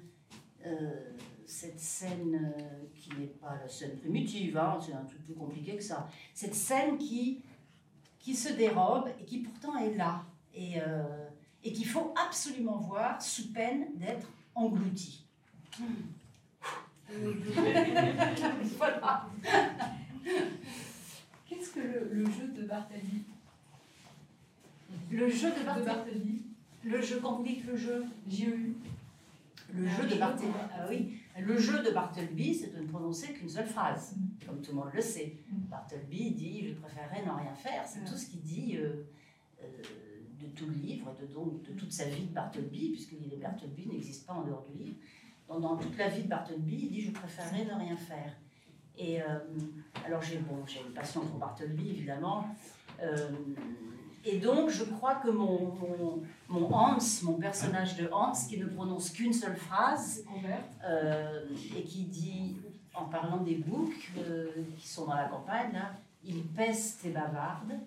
euh, cette scène qui n'est pas la scène primitive, hein, c'est un truc plus compliqué que ça. Cette scène qui, qui se dérobe et qui pourtant est là et, et qu'il faut absolument voir sous peine d'être englouti. *laughs* Voilà. *laughs* Qu'est-ce que le, le, jeu de Bartali Le jeu de Bartali Le jeu, quand vous dites le jeu J-E-U. Le ah, jeu de Bartleby. Ah oui, le jeu de Bartleby, c'est de ne prononcer qu'une seule phrase, mm. comme tout le monde le sait. Mm. Bartleby dit Je préférerais ne rien faire. C'est tout ce qu'il dit euh, euh, de tout le livre, de, donc, de toute sa vie de Bartleby, puisque l'île de Bartleby n'existe pas en dehors du livre. Donc, dans toute la vie de Bartleby, il dit Je préférerais ne rien faire. Et euh, alors, j'ai bon, une passion pour Bartleby, évidemment. Euh, et donc, je crois que mon, mon, mon, Hans, mon personnage de Hans, qui ne prononce qu'une seule phrase, euh, et qui dit, en parlant des boucs qui sont dans la campagne, là, il peste et bavarde,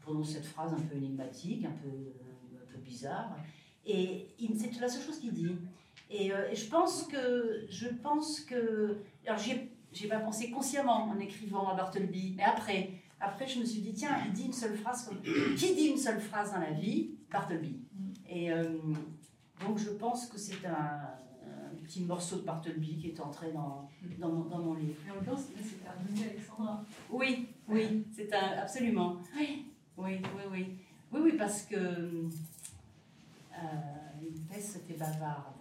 prononce cette phrase un peu énigmatique, un peu, un peu bizarre, et c'est la seule chose qu'il dit. Et, euh, et, je pense que, je pense que, alors j'ai j'ai pas pensé consciemment en écrivant à Bartleby, mais après, après je me suis dit tiens, il dit une seule phrase comme qui dit une seule phrase dans la vie, Bartleby. Mm. Et euh, donc je pense que c'est un, un, petit morceau de Bartleby qui est entré dans, dans, mon, dans mon livre. Et en l'occurrence, c'est un Alexandra. Oui, oui, c'est un absolument. Oui, oui, oui, oui, oui, oui parce que euh, une peste était bavarde.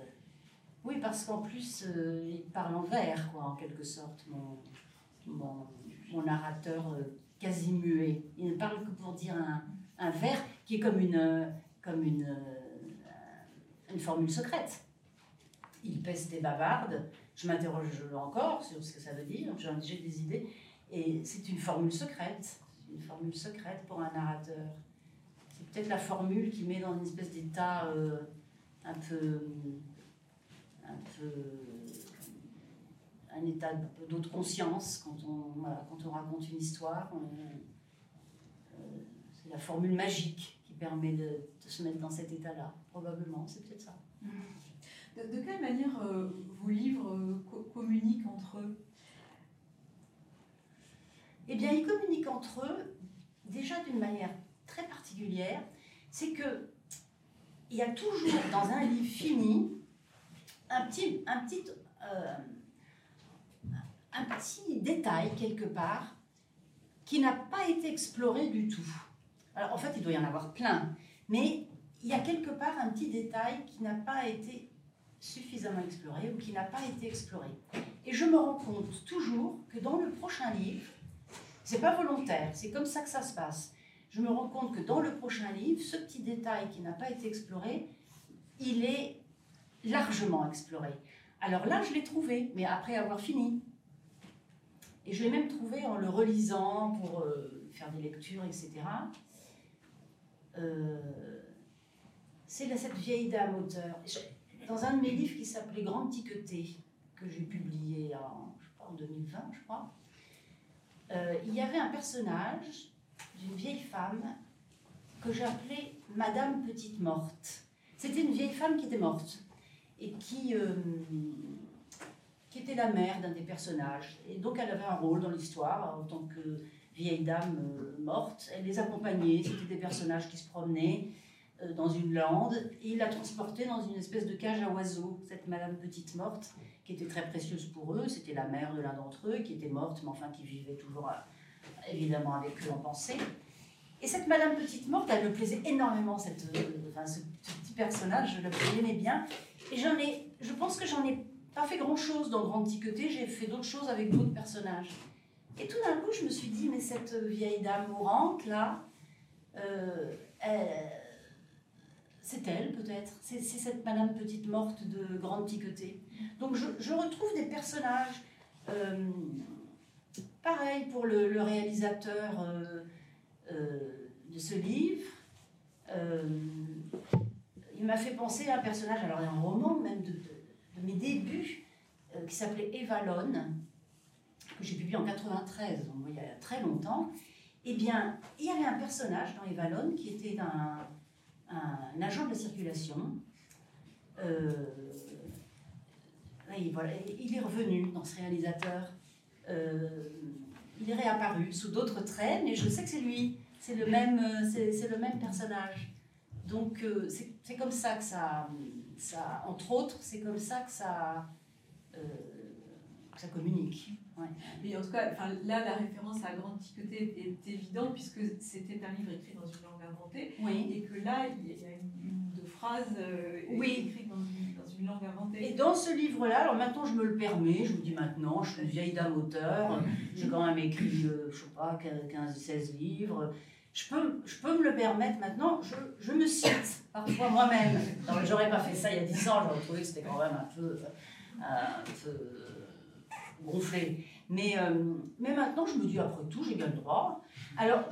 Oui, parce qu'en plus, euh, il parle en vers, quoi, en quelque sorte, mon, mon, mon narrateur euh, quasi muet. Il ne parle que pour dire un, un vers qui est comme une, comme une, euh, une formule secrète. Il pèse des bavardes. Je m'interroge encore sur ce que ça veut dire. J'ai des idées. Et c'est une formule secrète. Une formule secrète pour un narrateur. C'est peut-être la formule qui met dans une espèce d'état euh, un peu un peu un état d'autre conscience quand on, voilà, quand on raconte une histoire. Euh, c'est la formule magique qui permet de, de se mettre dans cet état-là, probablement, c'est peut-être ça. De, de, quelle manière euh, vos livres euh, co communiquent entre eux? Eh bien, ils communiquent entre eux déjà d'une manière très particulière. C'est que il y a toujours dans un livre fini un petit, un petit, euh, un petit détail quelque part qui n'a pas été exploré du tout. Alors en fait, il doit y en avoir plein, mais il y a quelque part un petit détail qui n'a pas été suffisamment exploré ou qui n'a pas été exploré. Et je me rends compte toujours que dans le prochain livre, c'est pas volontaire, c'est comme ça que ça se passe. Je me rends compte que dans le prochain livre, ce petit détail qui n'a pas été exploré, il est largement exploré. Alors là, je l'ai trouvé, mais après avoir fini. Et je l'ai même trouvé en le relisant pour euh, faire des lectures, etc. Euh, c'est cette vieille dame auteur. Dans un de mes livres qui s'appelait Grand Tiqueté, que j'ai publié en, en 2020, je crois, euh, il y avait un personnage d'une vieille femme que j'appelais Madame Petite Morte. C'était une vieille femme qui était morte et qui, euh, qui était la mère d'un des personnages. Et donc elle avait un rôle dans l'histoire en tant que vieille dame euh, morte. Elle les accompagnait, c'était des personnages qui se promenaient euh, dans une lande et il la transportait dans une espèce de cage à oiseaux, cette Madame Petite Morte, qui était très précieuse pour eux. C'était la mère de l'un d'entre eux qui était morte, mais enfin qui vivait toujours évidemment avec eux en pensée. Et cette Madame Petite Morte, elle me plaisait énormément, cette, ce, petit personnage, je l'aimais bien. Et j'en ai, je pense que j'en ai pas fait grand-chose dans Grand Tiqueté, j'ai fait d'autres choses avec d'autres personnages. Et tout d'un coup, je me suis dit, mais cette vieille dame mourante, là, euh, c'est elle peut-être, c'est cette Madame Petite Morte de Grand Tiqueté. Donc je, retrouve des personnages, euh, pareil pour le, réalisateur euh, de ce livre, il m'a fait penser à un personnage, alors un roman même de, mes débuts, euh, qui s'appelait Evalone, que j'ai publié en 93, donc il y a très longtemps. Eh bien, il y avait un personnage dans Evalone qui était un, un agent de la circulation. Euh, il est revenu dans ce réalisateur. Euh, il est réapparu sous d'autres traits, mais je sais que c'est lui. C'est le c'est le même personnage. Donc euh, c'est comme ça que ça, ça, entre autres, c'est comme ça que ça, euh, ça communique. Mais en tout cas, là, la référence à Grande Tiqueté est évidente puisque c'était un livre écrit dans une langue inventée. Et que là, il y a une, de phrases euh, écrites dans une, langue inventée. Et dans ce livre-là, alors maintenant je me le permets, je vous dis maintenant, je suis une vieille dame auteur, j'ai quand même écrit, je sais pas, 15-16 livres je peux, je peux me le permettre maintenant, je, je me cite parfois moi-même. J'aurais pas fait ça il y a 10 ans, j'aurais trouvé que c'était quand même un peu, euh, gonflé. Mais, euh, mais maintenant, je me dis, après tout, j'ai bien le droit. Alors,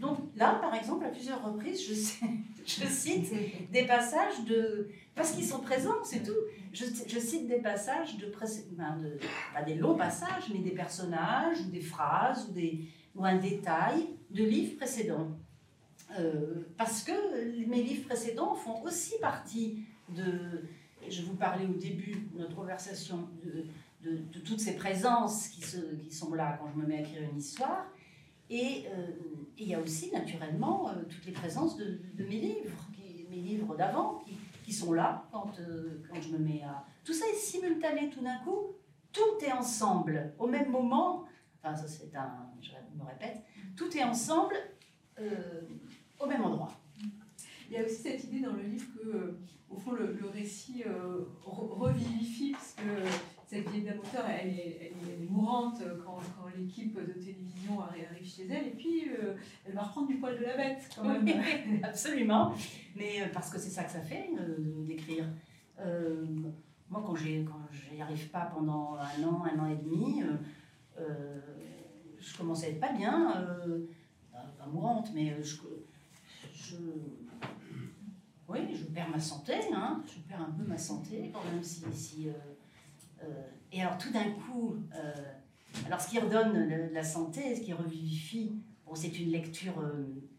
donc là, par exemple, à plusieurs reprises, je, *laughs* je cite des passages de. Parce qu'ils sont présents, c'est tout. Je, je, cite des passages de, de. Pas des longs passages, mais des personnages, ou des phrases, ou, des, ou un détail de livres précédents. Euh, parce que mes livres précédents font aussi partie de. Je vous parlais au début de notre conversation de, toutes ces présences qui, sont là quand je me mets à écrire une histoire. Et euh, il y a aussi naturellement euh, toutes les présences de, mes livres, mes livres d'avant, qui, qui, sont là quand, quand je me mets à. Tout ça est simultané tout d'un coup, tout est ensemble au même moment. Enfin, ça c'est un. Je me répète, tout est ensemble euh, au même endroit. Il y a aussi cette idée dans le livre que, euh, au fond, le, récit euh, revivifie, parce que cette vieille dame auteur, elle, est, mourante quand, quand l'équipe de télévision arrive chez elle, et puis elle va reprendre du poil de la bête, quand même. *laughs* absolument, mais parce que c'est ça que ça fait, d'écrire. moi, quand j'y arrive pas pendant un an, un an et demi, je commence à être pas bien, euh, pas mourante, mais euh, je, je, oui, je perds ma santé, hein, je perds un peu ma santé quand même si, si euh, et alors tout d'un coup, alors ce qui redonne la santé, ce qui revivifie, bon, c'est une lecture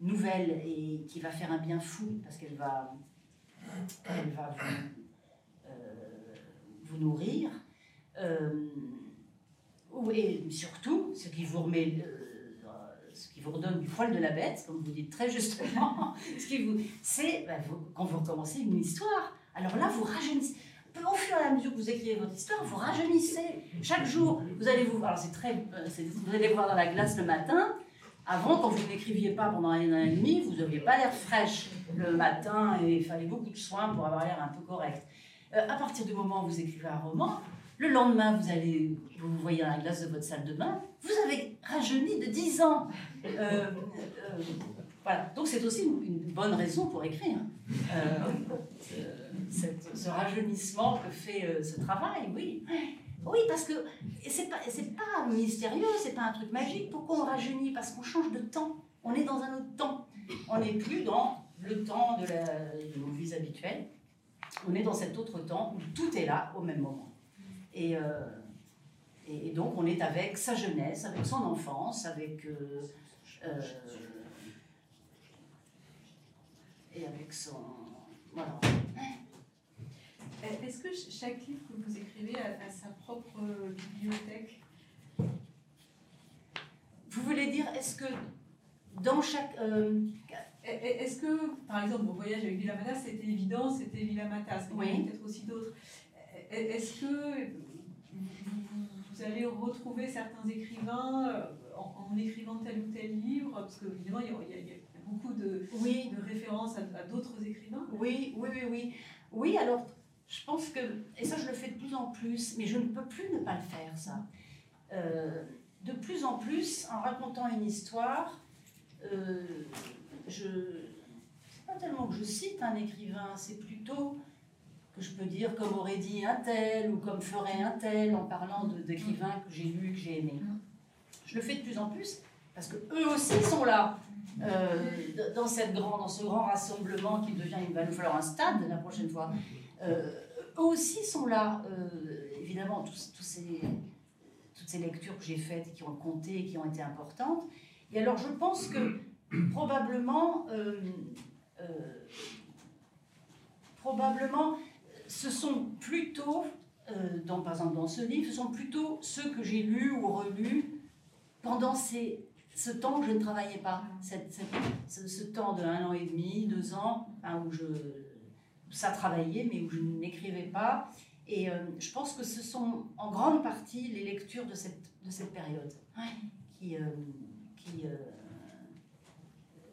nouvelle et qui va faire un bien fou parce qu'elle va, elle va vous nourrir. Et surtout, ce qui vous remet, euh, ce qui vous redonne du poil de la bête, comme vous dites très justement, *laughs* ce qui vous, c'est bah, quand vous recommencez une histoire. Alors là, vous rajeunissez. Au fur et à mesure que vous écrivez votre histoire, vous rajeunissez. Chaque jour, vous allez vous, alors c'est très, euh, vous allez voir dans la glace le matin. Avant, quand vous n'écriviez pas pendant un an et demi, vous n'aviez pas l'air fraîche le matin et il fallait beaucoup de soins pour avoir l'air un peu correct. Euh, à partir du moment où vous écrivez un roman, le lendemain, vous allez, vous voyez dans la glace de votre salle de bain, vous avez rajeuni de 10 ans. Euh, euh, voilà. Donc c'est aussi une, bonne raison pour écrire. Euh, ce rajeunissement que fait ce travail, oui. Oui, parce que c'est pas, pas mystérieux, c'est pas un truc magique. Pourquoi on rajeunit? Parce qu'on change de temps. On est dans un autre temps. On n'est plus dans le temps de, de nos vies habituelles. On est dans cet autre temps où tout est là au même moment. Et, euh, et donc on est avec sa jeunesse, avec son enfance, avec euh, euh, et avec son voilà. Est-ce que chaque livre que vous écrivez a, a sa propre bibliothèque? Vous voulez dire, est-ce que dans chaque. euh, Est-ce que, par exemple, mon voyage avec Villa Matas, c'était évident, c'était Villa Matas, mais Oui. peut-être aussi d'autres? Est-ce que vous, allez retrouver certains écrivains euh, en, en écrivant tel ou tel livre Parce que, évidemment, il y a, il y a- il y a beaucoup de, oui, de références à, à d'autres écrivains. Oui, oui, oui, oui. Oui, alors, je pense que, et ça je le fais de plus en plus, mais je ne peux plus ne pas le faire, ça. Euh, de plus en plus, en racontant une histoire, euh, je. C'est pas tellement que je cite un écrivain, c'est plutôt que je peux dire comme aurait dit un tel ou comme ferait un tel en parlant d'écrivains que j'ai lus, que j'ai aimés. Je le fais de plus en plus parce que eux aussi sont là euh, dans, cette grand, dans ce grand rassemblement qui devient, il va nous falloir un stade la prochaine fois. Euh, eux aussi sont là, euh, évidemment, tous, tous ces, toutes ces lectures que j'ai faites qui ont compté et qui ont été importantes. Et alors, je pense que probablement, probablement, ce sont plutôt, euh, dans, par exemple dans ce livre, ce sont plutôt ceux que j'ai lus ou relus pendant ces, ce temps où je ne travaillais pas, cette- cette- ce, ce temps de un an et demi, deux ans, hein, où je, ça travaillait, mais où je n'écrivais pas. Et euh, je pense que ce sont en grande partie les lectures de cette, de cette période qui, euh, qui, euh,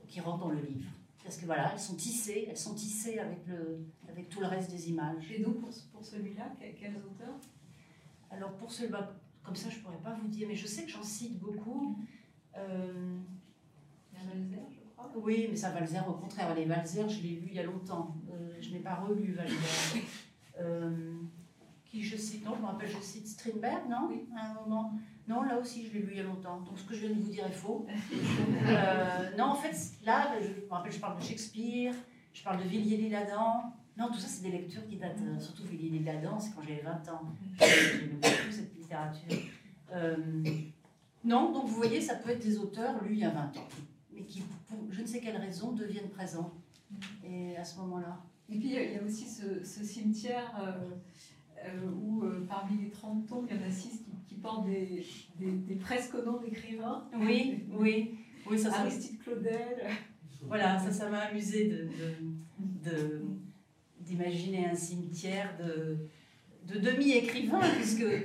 qui rentrent dans le livre. Parce que voilà, elles sont tissées, elles sont tissées avec, le, avec tout le reste des images. Et donc, pour, pour celui-là, quels, auteurs? Alors pour celui-là, comme ça je pourrais pas vous dire, mais je sais que j'en cite beaucoup. Euh, Malzère, je crois. Oui, mais ça, Valzer, au contraire. Les Valzer, je l'ai lu il y a longtemps. Euh, je n'ai pas relu Valzer. *laughs* Euh, qui je cite Non, je me rappelle, je cite Strindberg, non? Oui. À un moment. Non, là aussi, je l'ai lu il y a longtemps. Donc, ce que je viens de vous dire est faux. *laughs* Euh, non, en fait, là, je me rappelle, je parle de Shakespeare, je parle de Villiers-l'Isle-Adam. Non, tout ça, c'est des lectures qui datent, euh, surtout Villiers-l'Isle-Adam, c'est quand j'avais 20 ans. J'aimais beaucoup cette littérature. Euh, non, donc vous voyez, ça peut être des auteurs lus il y a 20 ans, mais qui, pour je ne sais quelle raison, deviennent présents. Et à ce moment-là. Et puis, il y a- aussi ce, ce cimetière où, parmi les 30 tombes, il y en a 6 qui, qui portent des, des, des presque noms d'écrivains. Oui, oui, oui, ça, Aristide Claudel. voilà, ça, ça m'a amusé de, d'imaginer un cimetière de, de demi-écrivains, puisque, euh,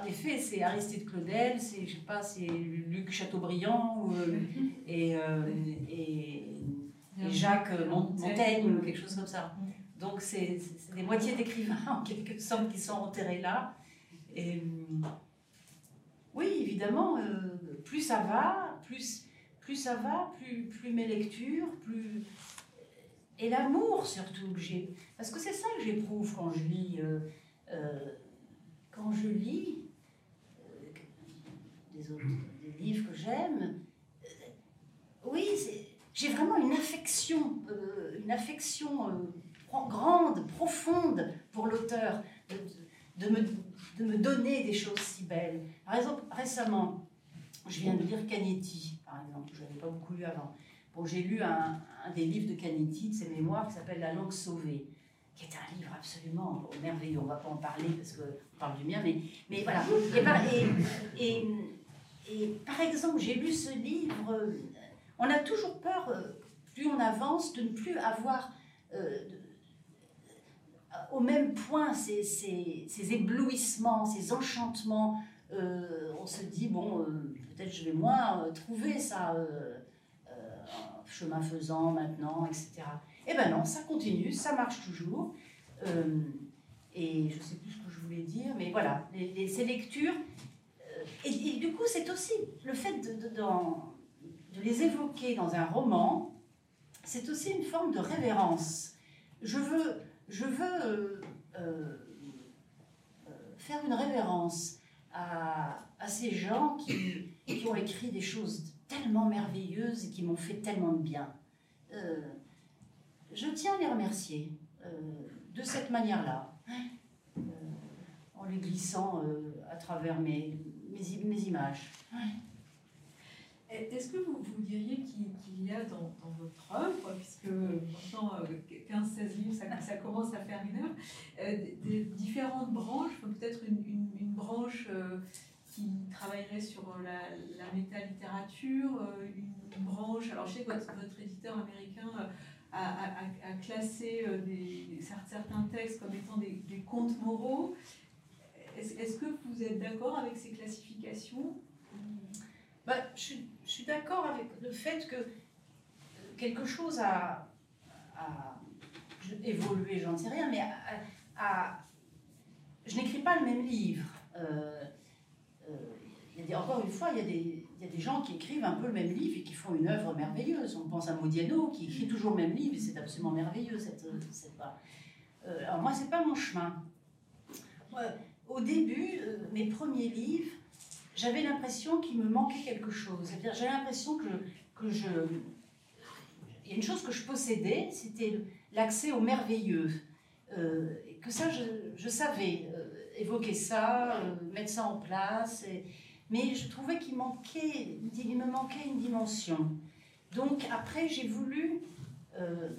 en effet, c'est Aristide Claudel, c'est, je sais pas, c'est Luc Chateaubriand, euh, et, euh, et, et Jacques Mon- Montaigne, ou quelque chose comme ça. Donc, c'est des moitiés d'écrivains, *laughs* en quelque sorte, qui sont enterrés là. Et, euh, oui, évidemment, euh, plus ça va, plus, plus ça va, plus, plus mes lectures, plus. Et l'amour surtout que j'ai. Parce que c'est ça que j'éprouve quand je lis. euh, euh, quand je lis des, autres, des livres que j'aime, oui, j'ai vraiment une affection, une affection grande, profonde pour l'auteur, de, de me, de me donner des choses si belles. Par exemple, récemment, je viens de lire Canetti, par exemple, je n'avais pas beaucoup lu avant. Bon, j'ai lu un, des livres de Canetti, de ses mémoires, qui s'appelle La langue sauvée, qui est un livre absolument merveilleux. On ne va pas en parler parce qu'on parle du mien, mais, mais voilà. Et par, exemple, j'ai lu ce livre, euh, on a toujours peur, euh, plus on avance, de ne plus avoir euh, de- au même point ces, ces- éblouissements, ces enchantements. Euh, on se dit, bon, euh, peut-être je vais moins euh, trouver ça chemin faisant maintenant, etc. Eh ben non, ça continue, ça marche toujours. Et je sais plus ce que je voulais dire, mais voilà, les, les- ces lectures. et, du coup, c'est aussi le fait de, de- d'en- de les évoquer dans un roman, c'est aussi une forme de révérence. Je veux, je veux euh, euh, euh, faire une révérence à, ces gens qui, ont écrit des choses tellement merveilleuses et qui m'ont fait tellement de bien. Je tiens à les remercier de cette manière-là, euh, en les glissant à travers mes images. Est-ce que vous, vous diriez qu'il y a dans, votre œuvre, puisque maintenant 15-16 livres, ça, commence à faire une œuvre, des, différentes branches, peut-être une, branche qui travaillerait sur la, métalittérature, une branche, alors je sais que votre, éditeur américain euh, des, certains textes comme étant des, contes moraux. Est-ce que vous êtes d'accord avec ces classifications bah, je, suis d'accord avec le fait que quelque chose a, évolué, j'en sais rien, mais je n'écris pas le même livre. Euh, euh, encore une fois, il y a des, gens qui écrivent un peu le même livre et qui font une œuvre merveilleuse. On pense à Modiano qui écrit toujours le même livre et c'est absolument merveilleux. Euh, alors moi, c'est pas mon chemin. au début, mes premiers livres, j'avais l'impression qu'il me manquait quelque chose. C'est-à-dire, j'avais l'impression que, que je... Il y a une chose que je possédais, c'était l'accès au merveilleux. Euh, que ça, je, savais évoquer ça, mettre ça en place. Mais je trouvais qu'il me manquait une dimension. Donc après, j'ai voulu, euh,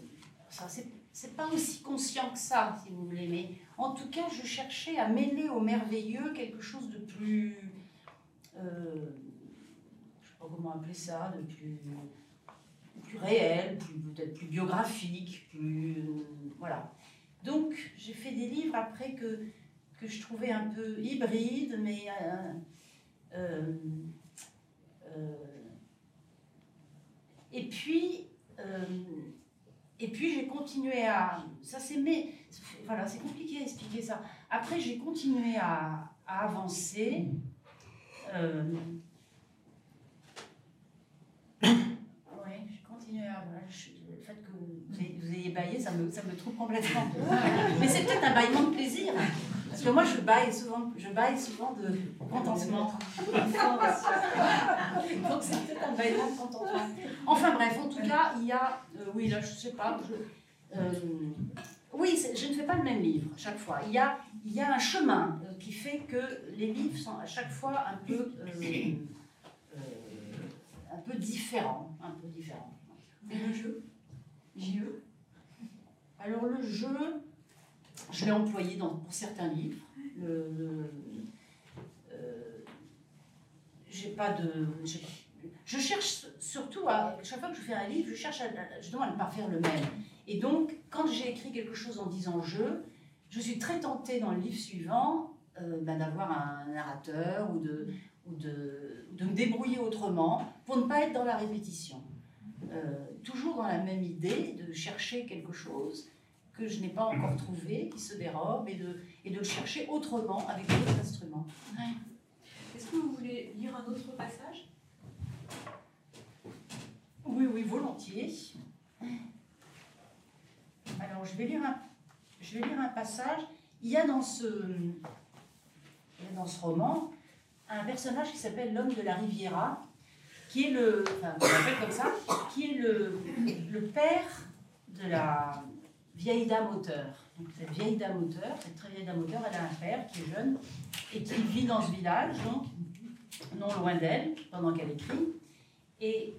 ça c'est pas aussi conscient que ça, si vous voulez, mais en tout cas, je cherchais à mêler au merveilleux quelque chose de plus, euh, je sais pas comment appeler ça, de plus, plus réel, peut-être plus biographique, plus, euh, voilà. Donc j'ai fait des livres après que, que je trouvais un peu hybrides, mais euh, euh, et puis, et puis j'ai continué à. Ça c'est mais voilà, c'est compliqué à expliquer ça. Après j'ai continué à avancer. Euh, *coughs* oui, j'ai continué à. Le fait que vous ayez, baillé, ça me, ça me trouve complètement. *laughs* mais c'est peut-être un baillement de plaisir. Parce que moi, je baille souvent, je baille souvent de contentement. *laughs* Donc c'est peut-être un baillement de contentement. Enfin bref, en tout cas, il y a, euh, oui, là, je sais pas, euh, oui, je ne fais pas le même livre chaque fois. Il y a, il y a un chemin euh, qui fait que les livres sont à chaque fois un peu, un peu différents, un peu différents. Et le jeu, JE. Alors le jeu. Je l'ai employé dans, pour certains livres. Le, euh, j'ai pas de. Je cherche surtout à. Chaque fois que je fais un livre, je cherche à, justement à ne pas faire le même. Et donc, quand j'ai écrit quelque chose en disant je, je suis très tentée dans le livre suivant euh, ben, d'avoir un narrateur ou de, ou de, de, me débrouiller autrement pour ne pas être dans la répétition. Euh, toujours dans la même idée de chercher quelque chose que je n'ai pas encore trouvé, qui se dérobe, et de, et de le chercher autrement avec d'autres instruments. Est-ce que vous voulez lire un autre passage? Oui, oui, volontiers. Alors, je vais lire un, passage. Il y a dans ce, dans ce roman un personnage qui s'appelle l'homme de la Riviera, qui est le, enfin, comme ça, qui est le père de la, vieille dame auteur. Donc cette vieille dame auteur, cette très vieille dame auteur, elle a un père qui est jeune et qui vit dans ce village, donc non loin d'elle, pendant qu'elle écrit. Et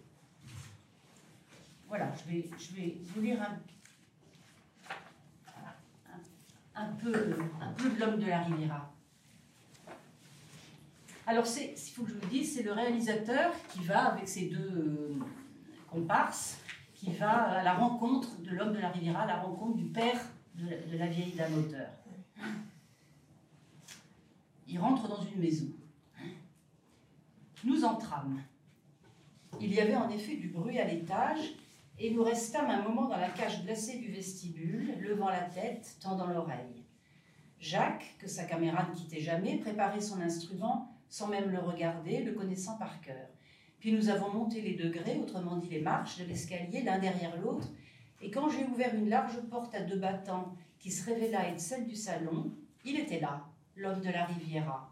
voilà, je vais, je vais vous lire un, un, peu, de l'homme de la Riviera. Alors, il faut que je vous dise, c'est le réalisateur qui va avec ses deux euh, comparses qui va à la rencontre de l'homme de la Riviera, à la rencontre du père de la, vieille dame auteur. Il rentre dans une maison. Nous entrâmes. Il y avait en effet du bruit à l'étage, et nous restâmes un moment dans la cage glacée du vestibule, levant la tête, tendant l'oreille. Jacques, que sa caméra ne quittait jamais, préparait son instrument sans même le regarder, le connaissant par cœur. Puis nous avons monté les degrés, autrement dit les marches de l'escalier, l'un derrière l'autre, et quand j'ai ouvert une large porte à deux battants qui se révéla être celle du salon, il était là, l'homme de la Riviera.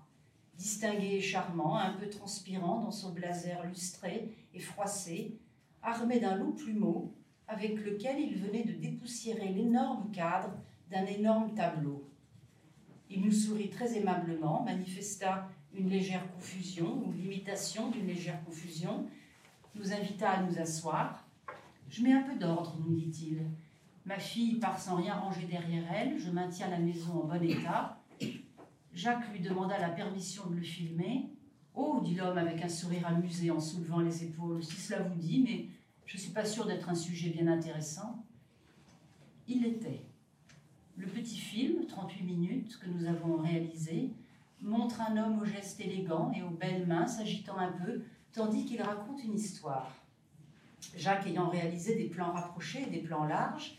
Distingué et charmant, un peu transpirant dans son blazer lustré et froissé, armé d'un long plumeau avec lequel il venait de dépoussiérer l'énorme cadre d'un énorme tableau. Il nous sourit très aimablement, manifesta une légère confusion ou l'imitation d'une légère confusion, nous invita à nous asseoir. Je mets un peu d'ordre, nous dit-il. Ma fille part sans rien ranger derrière elle, je maintiens la maison en bon état. Jacques lui demanda la permission de le filmer. Oh, dit l'homme avec un sourire amusé en soulevant les épaules, si cela vous dit, mais je ne suis pas sûre d'être un sujet bien intéressant. Il l'était. Le petit film, 38 minutes, que nous avons réalisé, montre un homme au geste élégant et aux belles mains s'agitant un peu, tandis qu'il raconte une histoire. Jacques ayant réalisé des plans rapprochés et des plans larges,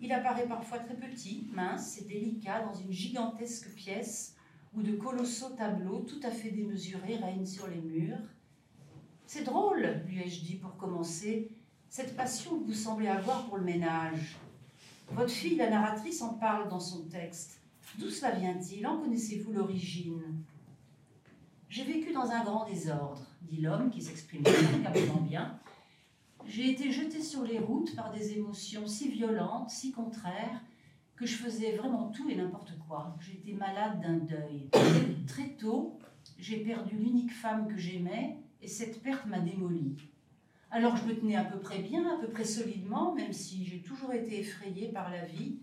il apparaît parfois très petit, mince et délicat dans une gigantesque pièce où de colossaux tableaux tout à fait démesurés règnent sur les murs. C'est drôle, lui ai-je dit pour commencer, cette passion que vous semblez avoir pour le ménage. Votre fille, la narratrice, en parle dans son texte. D'où cela vient-il? En connaissez-vous l'origine? J'ai vécu dans un grand désordre, dit l'homme qui s'exprime remarquablement bien. J'ai été jeté sur les routes par des émotions si violentes, si contraires, que je faisais vraiment tout et n'importe quoi. J'étais malade d'un deuil. Très tôt, j'ai perdu l'unique femme que j'aimais et cette perte m'a démolie. Alors je me tenais à peu près bien, à peu près solidement, même si j'ai toujours été effrayée par la vie.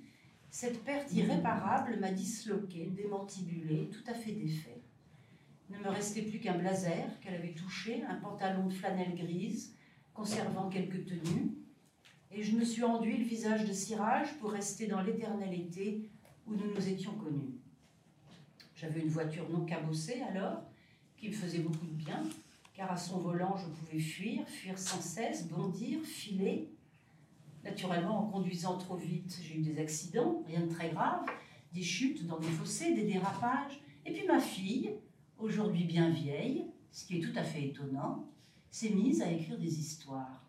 Cette perte irréparable m'a disloquée, démantibulée, tout à fait défait. Il ne me restait plus qu'un blazer qu'elle avait touché, un pantalon de flanelle grise, conservant quelques tenues, et je me suis enduit le visage de cirage pour rester dans l'éternel été où nous nous étions connus. J'avais une voiture non cabossée alors, qui me faisait beaucoup de bien, car à son volant je pouvais fuir, fuir sans cesse, bondir, filer. Naturellement, en conduisant trop vite, j'ai eu des accidents, rien de très grave, des chutes dans des fossés, des dérapages. Et puis ma fille, aujourd'hui bien vieille, ce qui est tout à fait étonnant, s'est mise à écrire des histoires.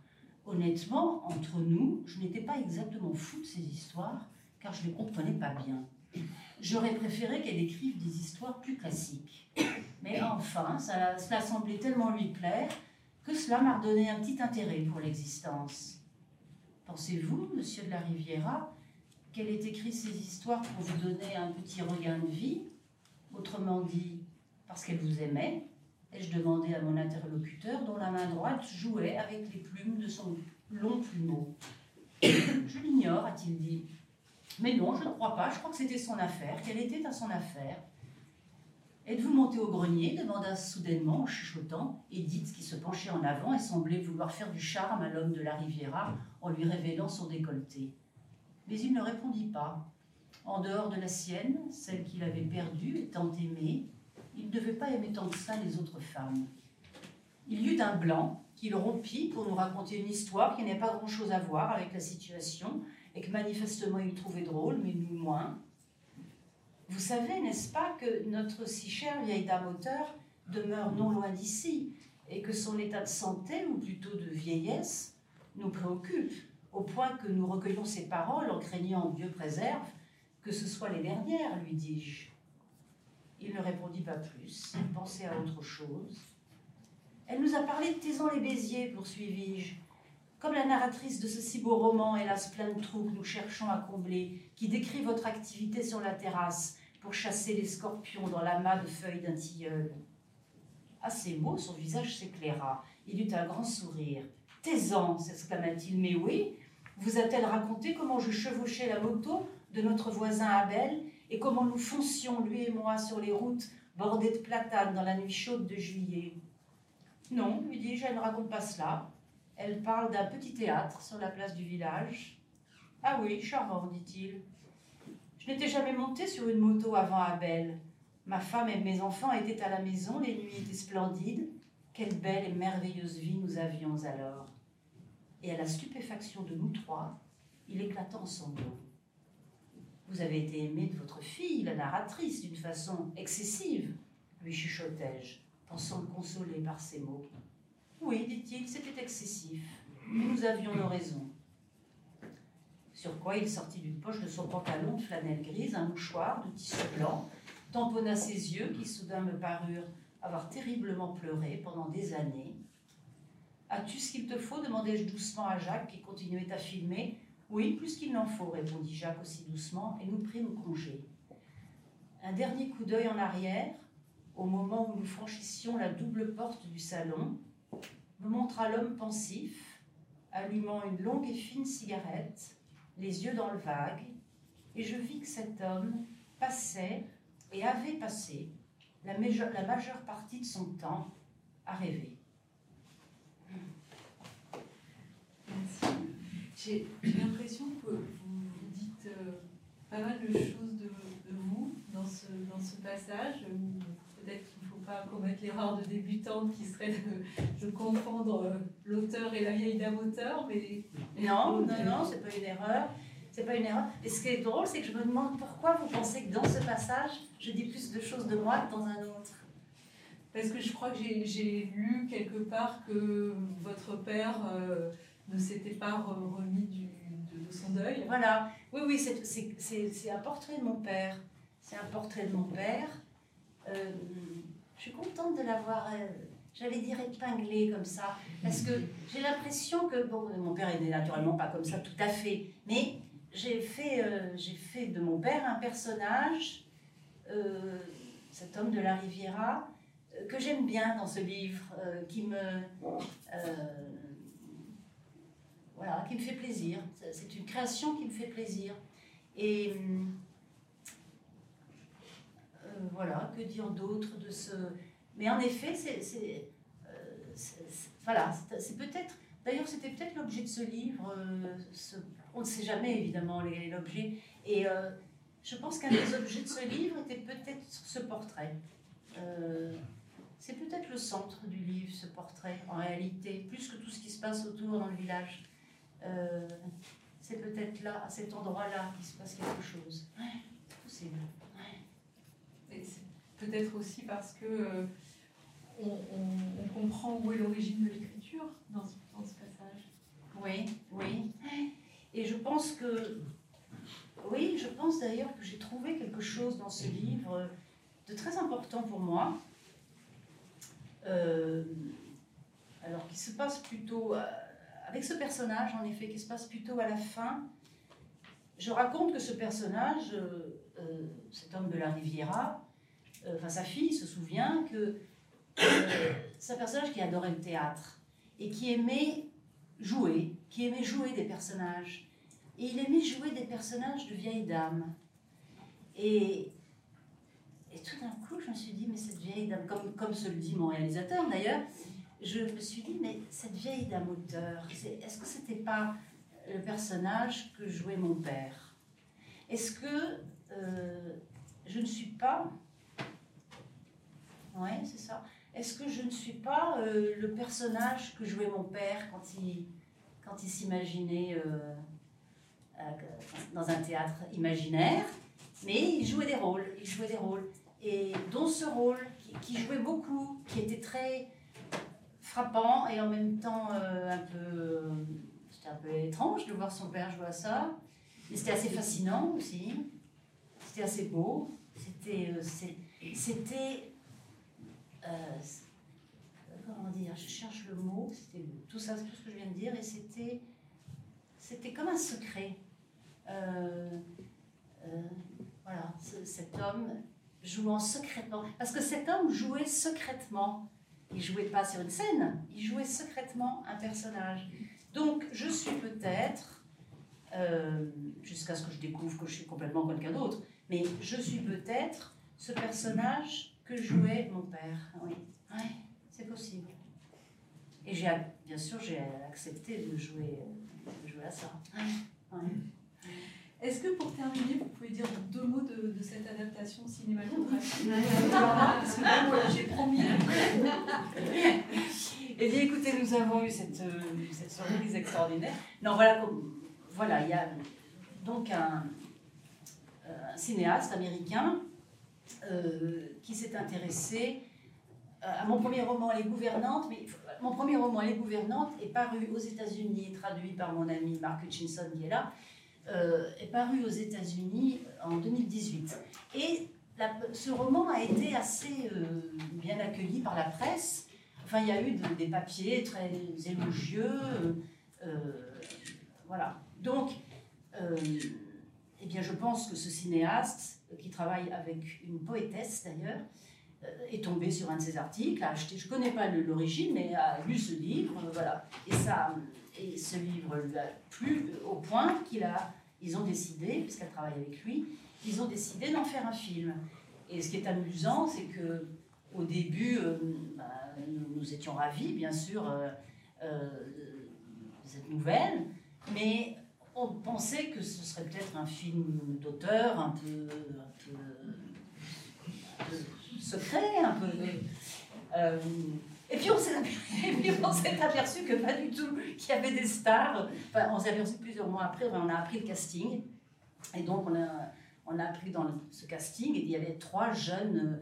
Honnêtement, entre nous, je n'étais pas exactement fou de ces histoires, car je ne les comprenais pas bien. J'aurais préféré qu'elle écrive des histoires plus classiques. Mais enfin, cela semblait tellement lui plaire que cela m'a redonné un petit intérêt pour l'existence. Pensez-vous, monsieur de la Riviera, qu'elle ait écrit ces histoires pour vous donner un petit regain de vie Autrement dit, parce qu'elle vous aimait? Ai-je demandé à mon interlocuteur, dont la main droite jouait avec les plumes de son long plumeau. *coughs* Je l'ignore, a-t-il dit. Mais non, je ne crois pas, je crois que c'était son affaire, qu'elle était à son affaire. Êtes-vous monté au grenier? demanda soudainement en chuchotant Edith, qui se penchait en avant et semblait vouloir faire du charme à l'homme de la Riviera en lui révélant son décolleté. Mais il ne répondit pas. En dehors de la sienne, celle qu'il avait perdue et tant aimée, il ne devait pas aimer tant que les autres femmes. Il y eut un blanc qu'il rompit pour nous raconter une histoire qui n'avait pas grand-chose à voir avec la situation et que manifestement il trouvait drôle, mais nous moins. Vous savez, n'est-ce pas, que notre si chère vieille dame auteur demeure non loin d'ici et que son état de santé, ou plutôt de vieillesse, nous préoccupe, au point que nous recueillons ses paroles en craignant, Dieu préserve, que ce soit les dernières, lui dis-je. Il ne répondit pas plus, il pensait à autre chose. Elle nous a parlé de Taison les Béziers, poursuivis-je. Comme la narratrice de ce si beau roman, hélas plein de trous que nous cherchons à combler, qui décrit votre activité sur la terrasse pour chasser les scorpions dans l'amas de feuilles d'un tilleul. À ces mots, son visage s'éclaira. Il eut un grand sourire. Taisant, s'exclama-t-il, mais oui, vous a-t-elle raconté comment je chevauchais la moto de notre voisin Abel et comment nous foncions, lui et moi, sur les routes bordées de platanes dans la nuit chaude de juillet Non, lui dis-je, elle ne raconte pas cela. Elle parle d'un petit théâtre sur la place du village. Ah oui, charmant, dit-il. Je n'étais jamais monté sur une moto avant Abel. Ma femme et mes enfants étaient à la maison, les nuits étaient splendides. Quelle belle et merveilleuse vie nous avions alors. Et à la stupéfaction de nous trois, il éclata en sanglots. Vous avez été aimé de votre fille, la narratrice, d'une façon excessive, lui chuchotai-je, pensant le consoler par ces mots. Oui, dit-il, c'était excessif, nous avions nos raisons. Sur quoi il sortit d'une poche de son pantalon de flanelle grise un mouchoir de tissu blanc tamponna ses yeux qui soudain me parurent avoir terriblement pleuré pendant des années. As-tu ce qu'il te faut demandai-je doucement à Jacques qui continuait à filmer. Oui, plus qu'il n'en faut, répondit Jacques aussi doucement, et nous prîmes congé. Un dernier coup d'œil en arrière, au moment où nous franchissions la double porte du salon, me montra l'homme pensif, allumant une longue et fine cigarette, les yeux dans le vague, et je vis que cet homme passait et avait passé la, majeure partie de son temps à rêver. J'ai l'impression que vous dites euh, pas mal de choses de, vous dans ce, dans ce passage. Peut-être qu'il ne faut pas commettre l'erreur de débutante qui serait de, confondre euh, l'auteur et la vieille dame auteur. Mais... Non, non, non, c'est pas une erreur. C'est pas une erreur. Et ce qui est drôle, c'est que je me demande pourquoi vous pensez que dans ce passage, je dis plus de choses de moi que dans un autre. Parce que je crois que j'ai lu quelque part que votre père euh, ne s'était pas remis de, son deuil. Voilà. Oui, oui, c'est un portrait de mon père. C'est un portrait de mon père. Euh, je suis contente de l'avoir, euh, j'allais dire épinglé comme ça, parce que j'ai l'impression que, bon, mon père est naturellement pas comme ça tout à fait, mais j'ai fait, euh, j'ai fait de mon père un personnage, cet homme de la Riviera, que j'aime bien dans ce livre, qui me voilà, qui me fait plaisir. C'est une création qui me fait plaisir. Et voilà, que dire d'autre de ce. Mais en effet, c'est. voilà, c'est peut-être. D'ailleurs, c'était peut-être l'objet de ce livre, ce on ne sait jamais évidemment l'objet. Et euh, je pense qu'un des objets de ce livre était peut-être ce portrait. Euh, c'est peut-être le centre du livre, ce portrait, en réalité, plus que tout ce qui se passe autour dans le village. Euh, c'est peut-être là, à cet endroit-là, qu'il se passe quelque chose. Ouais, possible. Peut-être aussi parce que on, comprend où est l'origine de l'écriture dans, dans, ce passage. Oui, oui. Et je pense que, oui, je pense d'ailleurs que j'ai trouvé quelque chose dans ce livre de très important pour moi. Euh, alors qui se passe plutôt euh, avec ce personnage, en effet, qui se passe plutôt à la fin. Je raconte que ce personnage, euh, cet homme de la Riviera, enfin sa fille se souvient que c'est un personnage qui adorait le théâtre et qui aimait jouer, qui aimait jouer des personnages. Et il aimait jouer des personnages de vieilles dames. Et, et tout d'un coup, je me suis dit, mais cette vieille dame, comme, comme se le dit mon réalisateur d'ailleurs, je me suis dit, mais cette vieille dame auteur, est-ce que c'était pas le personnage que jouait mon père? Est-ce que euh, je ne suis pas. Oui, c'est ça. Est-ce que je ne suis pas euh, le personnage que jouait mon père quand il, quand il s'imaginait euh, dans un théâtre imaginaire? Mais il jouait des rôles, il jouait des rôles. Et dont ce rôle, qui, jouait beaucoup, qui était très frappant et en même temps un peu. C'était un peu étrange de voir son père jouer à ça. Mais c'était assez fascinant aussi. C'était assez beau. C'était. c'était euh, comment dire, je cherche le mot, c'était tout ça, tout ce que je viens de dire, et c'était, c'était comme un secret. Euh, euh, voilà, cet homme jouant secrètement, parce que cet homme jouait secrètement. Il jouait pas sur une scène, il jouait secrètement un personnage. Donc, je suis peut-être, jusqu'à ce que je découvre que je suis complètement quelqu'un d'autre, mais je suis peut-être ce personnage que jouait mon père. Oui, c'est possible. Et j'ai, bien sûr, j'ai accepté de jouer, jouer à ça. Est-ce que pour terminer, vous pouvez dire deux mots de, cette adaptation cinématographique j'ai promis. *laughs* Eh bien, écoutez, nous avons eu cette, cette surprise extraordinaire. Non, voilà, voilà, il y a donc un, un cinéaste américain euh, qui s'est intéressé euh, à mon premier roman Les Gouvernantes, mais mon premier roman Les Gouvernantes est paru aux États-Unis, traduit par mon ami Mark Hutchinson qui est là, euh, est paru aux États-Unis en 2018. Et ce roman a été assez bien accueilli par la presse. Enfin, il y a eu des papiers très élogieux. voilà. Donc, eh bien, je pense que ce cinéaste, qui travaille avec une poétesse d'ailleurs, euh, est tombé sur un de ses articles, a acheté, je ne connais pas l'origine, mais a lu ce livre, euh, voilà. Et, ça, et ce livre lui a plu au point qu'il a, ils ont décidé, puisqu'elle travaille avec lui, ils ont décidé d'en faire un film. Et ce qui est amusant, c'est que au début, euh, bah, nous, étions ravis, bien sûr, de cette nouvelle, mais on pensait que ce serait peut-être un film d'auteur un peu, secret, un peu. Euh, *laughs* et puis on s'est aperçu que pas du tout, qu'il y avait des stars. Enfin, on s'est aperçu plusieurs mois après, on a appris le casting. Et donc on a, on a appris dans ce casting, il y avait trois jeunes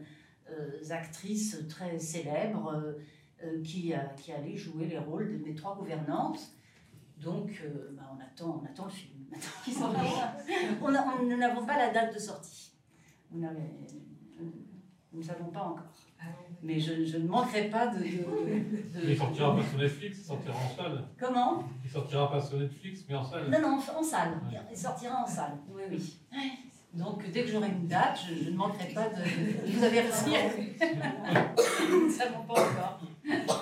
euh, actrices très célèbres euh, qui, qui allaient jouer les rôles des trois gouvernantes. Donc, bah, on, attend, on attend le film. *laughs* *laughs* on Nous n'avons pas la date de sortie. Nous ne savons pas encore. Ah Mais je, je, ne manquerai pas de. de, il sortira pas sur Netflix, il sortira en salle. Comment? Il sortira pas sur Netflix, mais en salle. Non, non, en salle. Il sortira en salle. Oui, oui. Donc, dès que j'aurai une date, je, ne manquerai pas de, vous avertir. Nous ne savons pas encore.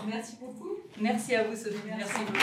Merci beaucoup. Merci à vous, Sophie. Merci beaucoup.